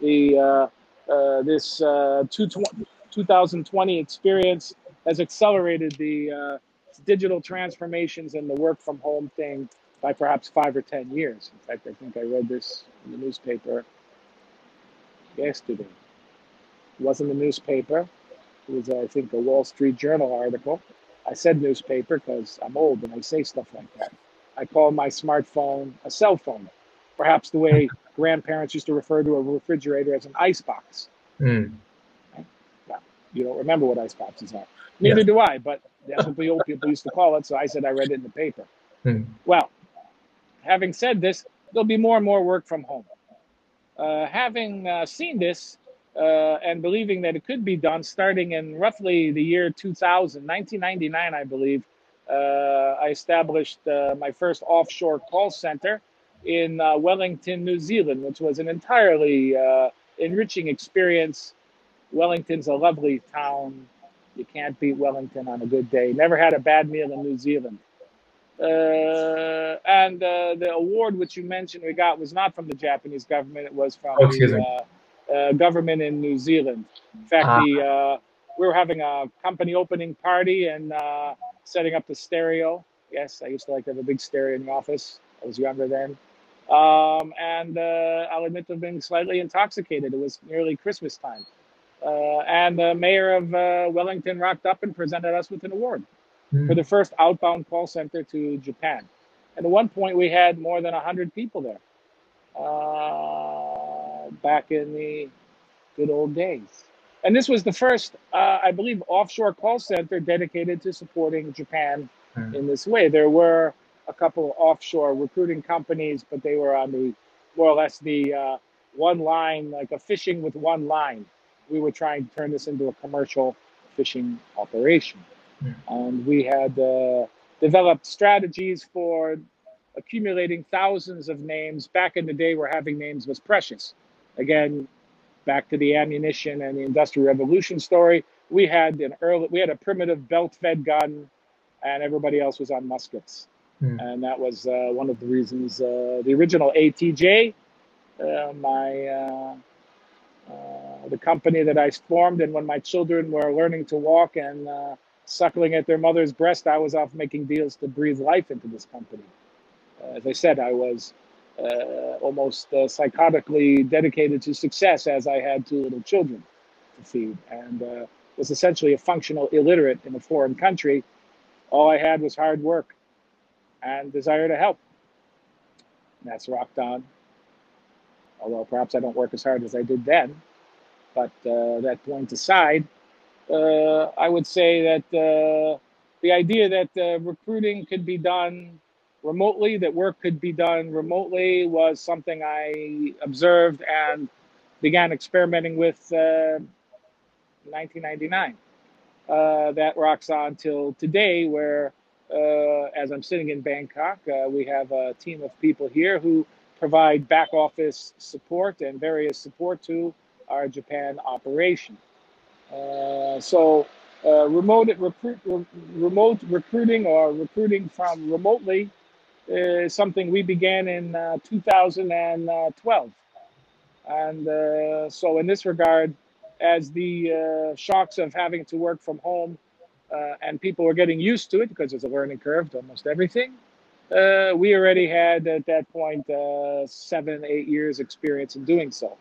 Speaker 2: the uh this uh, 2020 experience has accelerated the uh, digital transformations and the work from home thing by perhaps five or ten years in fact i think i read this in the newspaper yesterday it wasn't the newspaper it was, I think, a Wall Street Journal article. I said newspaper because I'm old and I say stuff like that. I call my smartphone a cell phone, perhaps the way grandparents used to refer to a refrigerator as an ice box. Mm. Right? you don't remember what ice boxes are. Neither yeah. do I, but that's what the old people used to call it. So I said I read it in the paper. Mm. Well, having said this, there'll be more and more work from home. Uh, having uh, seen this, uh, and believing that it could be done starting in roughly the year 2000, 1999, I believe. Uh, I established uh, my first offshore call center in uh, Wellington, New Zealand, which was an entirely uh, enriching experience. Wellington's a lovely town. You can't beat Wellington on a good day. Never had a bad meal in New Zealand. Uh, and the award which you mentioned we got was not from the Japanese government. It was from oh, the, uh, government in New Zealand. In fact, uh, the uh, we were having a company opening party and uh, setting up the stereo. Yes, I used to like to have a big stereo in the office. I was younger then. Um, and uh, I'll admit to being slightly intoxicated. It was nearly Christmas time. Uh, and the mayor of uh, Wellington rocked up and presented us with an award
Speaker 1: Mm.
Speaker 2: for the first outbound call center to Japan. And at one point, we had more than 100 people there uh, back in the good old days. And this was the first, uh, I believe, offshore call center dedicated to supporting Japan
Speaker 1: Mm.
Speaker 2: in this way. There were a couple of offshore recruiting companies, but they were on the more or less the uh, one line, like a fishing with one line. We were trying to turn this into a commercial fishing operation.
Speaker 1: Mm.
Speaker 2: And we had uh, developed strategies for accumulating thousands of names. Back in the day where having names was precious. Again, back to the ammunition and the industrial revolution story, we had an early we had a primitive belt-fed gun and everybody else was on muskets.
Speaker 1: Hmm.
Speaker 2: And that was uh, one of the reasons uh, the original ATJ, uh, my uh, the company that I formed, and when my children were learning to walk and suckling at their mother's breast, I was off making deals to breathe life into this company. As I said, I was uh, almost uh, psychotically dedicated to success as I had two little children to feed and uh, was essentially a functional illiterate in a foreign country. All I had was hard work and desire to help. And that's rocked on. Although perhaps I don't work as hard as I did then. But uh, that point aside, uh, I would say that uh, the idea that uh, recruiting could be done remotely, that work could be done remotely, was something I observed and began experimenting with uh, in 1999. Uh, that rocks on till today, where uh, as I'm sitting in Bangkok, uh, we have a team of people here who provide back office support and various support to our Japan operation. Uh, so uh, remote recruit, re- remote recruiting or recruiting from remotely is something we began in uh, 2012. And uh, so, in this regard, as the uh, shocks of having to work from home uh, and people were getting used to it because there's a learning curve to almost everything, uh, we already had at that point uh, seven, eight years experience in doing so.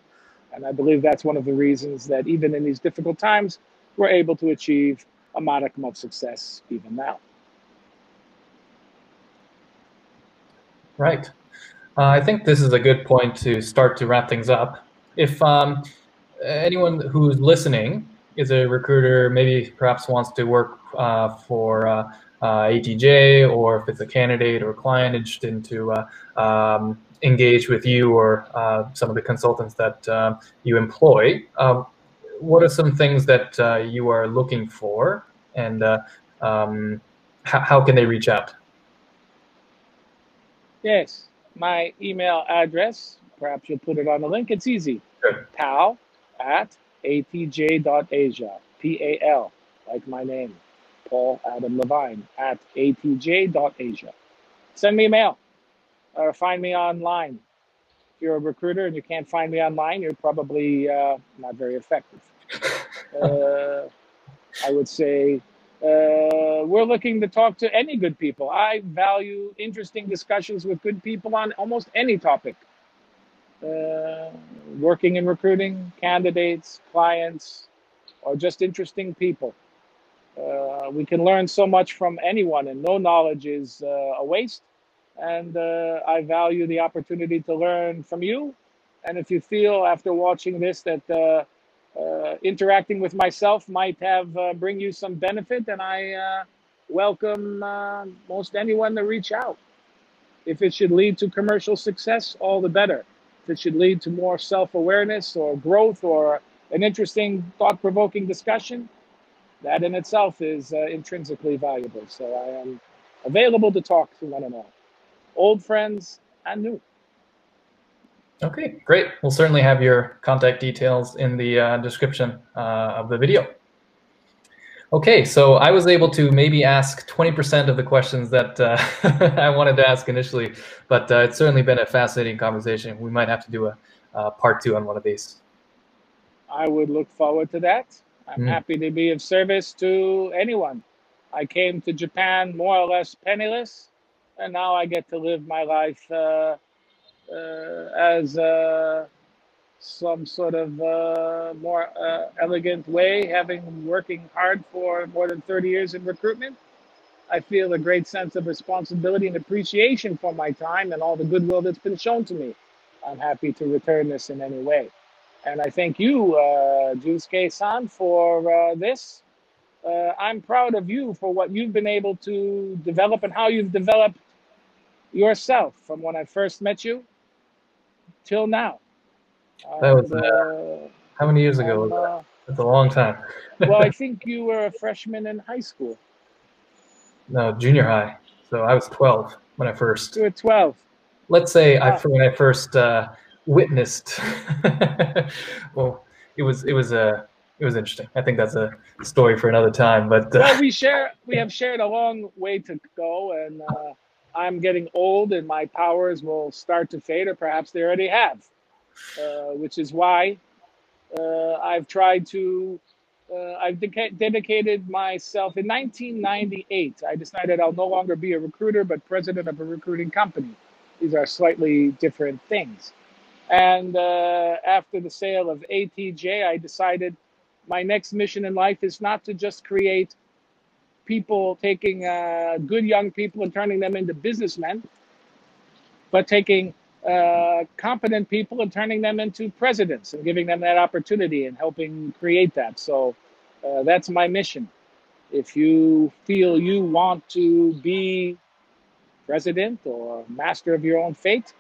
Speaker 2: And I believe that's one of the reasons that even in these difficult times, we're able to achieve a modicum of success even now.
Speaker 1: Right. Uh, I think this is a good point to start to wrap things up. If um, anyone who's listening is a recruiter, maybe perhaps wants to work uh, for uh, uh ATJ, or if it's a candidate or client interested in to uh, um, engage with you or uh, some of the consultants that um, you employ, um, what are some things that you are looking for, and um, how, how can they reach out?
Speaker 2: Yes, my email address, perhaps you'll put it on the link. It's easy.
Speaker 1: Sure.
Speaker 2: Pal at atj.asia. P A L, like my name, Paul Adam Levine, at atj.asia. Send me a mail or find me online. If you're a recruiter and you can't find me online, you're probably uh, not very effective. uh, I would say uh, we're looking to talk to any good people. I value interesting discussions with good people on almost any topic. Uh, working in recruiting, candidates, clients, or just interesting people. Uh, we can learn so much from anyone, and no knowledge is uh, a waste. And uh, I value the opportunity to learn from you. And if you feel after watching this that uh, interacting with myself might have bring you some benefit, and I welcome most anyone to reach out. If it should lead to commercial success, all the better. It should lead to more self-awareness or growth or an interesting, thought-provoking discussion, that in itself is uh, intrinsically valuable. So I am available to talk to one and all, old friends and new.
Speaker 1: Okay, great. We'll certainly have your contact details in the uh, description uh, of the video. Okay, so I was able to maybe ask 20% of the questions that uh, I wanted to ask initially, but uh, it's certainly been a fascinating conversation. We might have to do a uh, part two on one of these.
Speaker 2: I would look forward to that. I'm
Speaker 1: Mm.
Speaker 2: happy to be of service to anyone. I came to Japan more or less penniless, and now I get to live my life uh, uh, as uh, some sort of uh, more uh, elegant way, having working hard for more than 30 years in recruitment. I feel a great sense of responsibility and appreciation for my time and all the goodwill that's been shown to me. I'm happy to return this in any way. And I thank you, uh, Junsuke san, for uh, this. Uh, I'm proud of you for what you've been able to develop and how you've developed yourself from when I first met you till now.
Speaker 1: That was, uh,
Speaker 2: uh,
Speaker 1: How many years ago was
Speaker 2: uh,
Speaker 1: That's a long time.
Speaker 2: well, I think you were a freshman in high school.
Speaker 1: no, junior high. So I was 12 when I first.
Speaker 2: You were 12.
Speaker 1: Let's say I
Speaker 2: Ah.
Speaker 1: when I first uh, witnessed. well, it was it was a it was interesting. I think that's a story for another time. But uh,
Speaker 2: well, we share. We have shared a long way to go, and uh, I'm getting old, and my powers will start to fade, or perhaps they already have. Uh, which is why uh, I've tried to. Uh, I've deca- dedicated myself in 1998. I decided I'll no longer be a recruiter, but president of a recruiting company. These are slightly different things. And uh, after the sale of ATJ, I decided my next mission in life is not to just create people taking uh, good young people and turning them into businessmen, but taking uh, competent people and turning them into presidents and giving them that opportunity and helping create that. So uh, that's my mission. If you feel you want to be president or master of your own fate,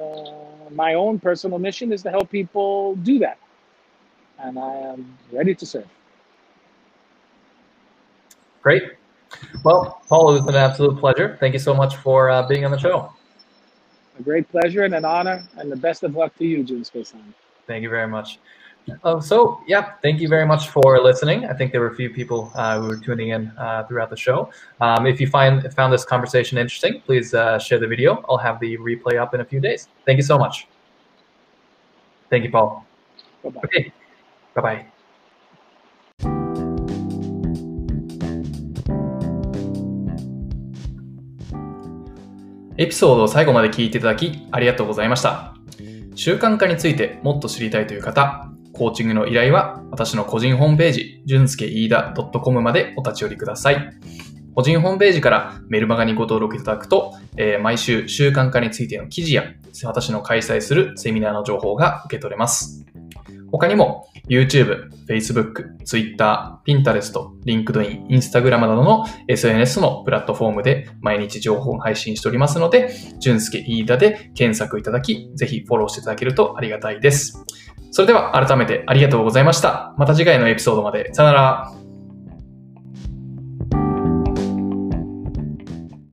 Speaker 2: uh, my own personal mission is to help people do that. And I am ready to serve.
Speaker 1: great. Well, Paul, it was an absolute pleasure. Thank you so much for uh, being on the show.
Speaker 2: A great pleasure and an honor, and the best of luck to you, Junsuke-san.
Speaker 1: Thank you very much. Uh, so, yeah, thank you very much for listening. I think there were a few people uh, who were tuning in uh, throughout the show. Um, if you find found this conversation interesting, please uh, share the video. I'll have the replay up in a few days. Thank you so much. Thank you, Paul.
Speaker 2: Bye-bye.
Speaker 1: Okay, bye bye. エピソードを最後まで聞いていただきありがとうございました。習慣化についてもっと知りたいという方、コーチングの依頼は私の個人ホームページ、じゅんすけいだ .com までお立ち寄りください。個人ホームページからメルマガにご登録いただくと、えー毎週習慣化についての記事や私の開催するセミナーの情報が受け取れます。他にも YouTube、Facebook、Twitter、Pinterest、LinkedIn、Instagram などの SNS のプラットフォームで毎日情報を配信しておりますので、じゅんすけいいだで検索いただき、ぜひフォローしていただけるとありがたいです。それでは改めてありがとうございました。また次回のエピソードまで。さよなら。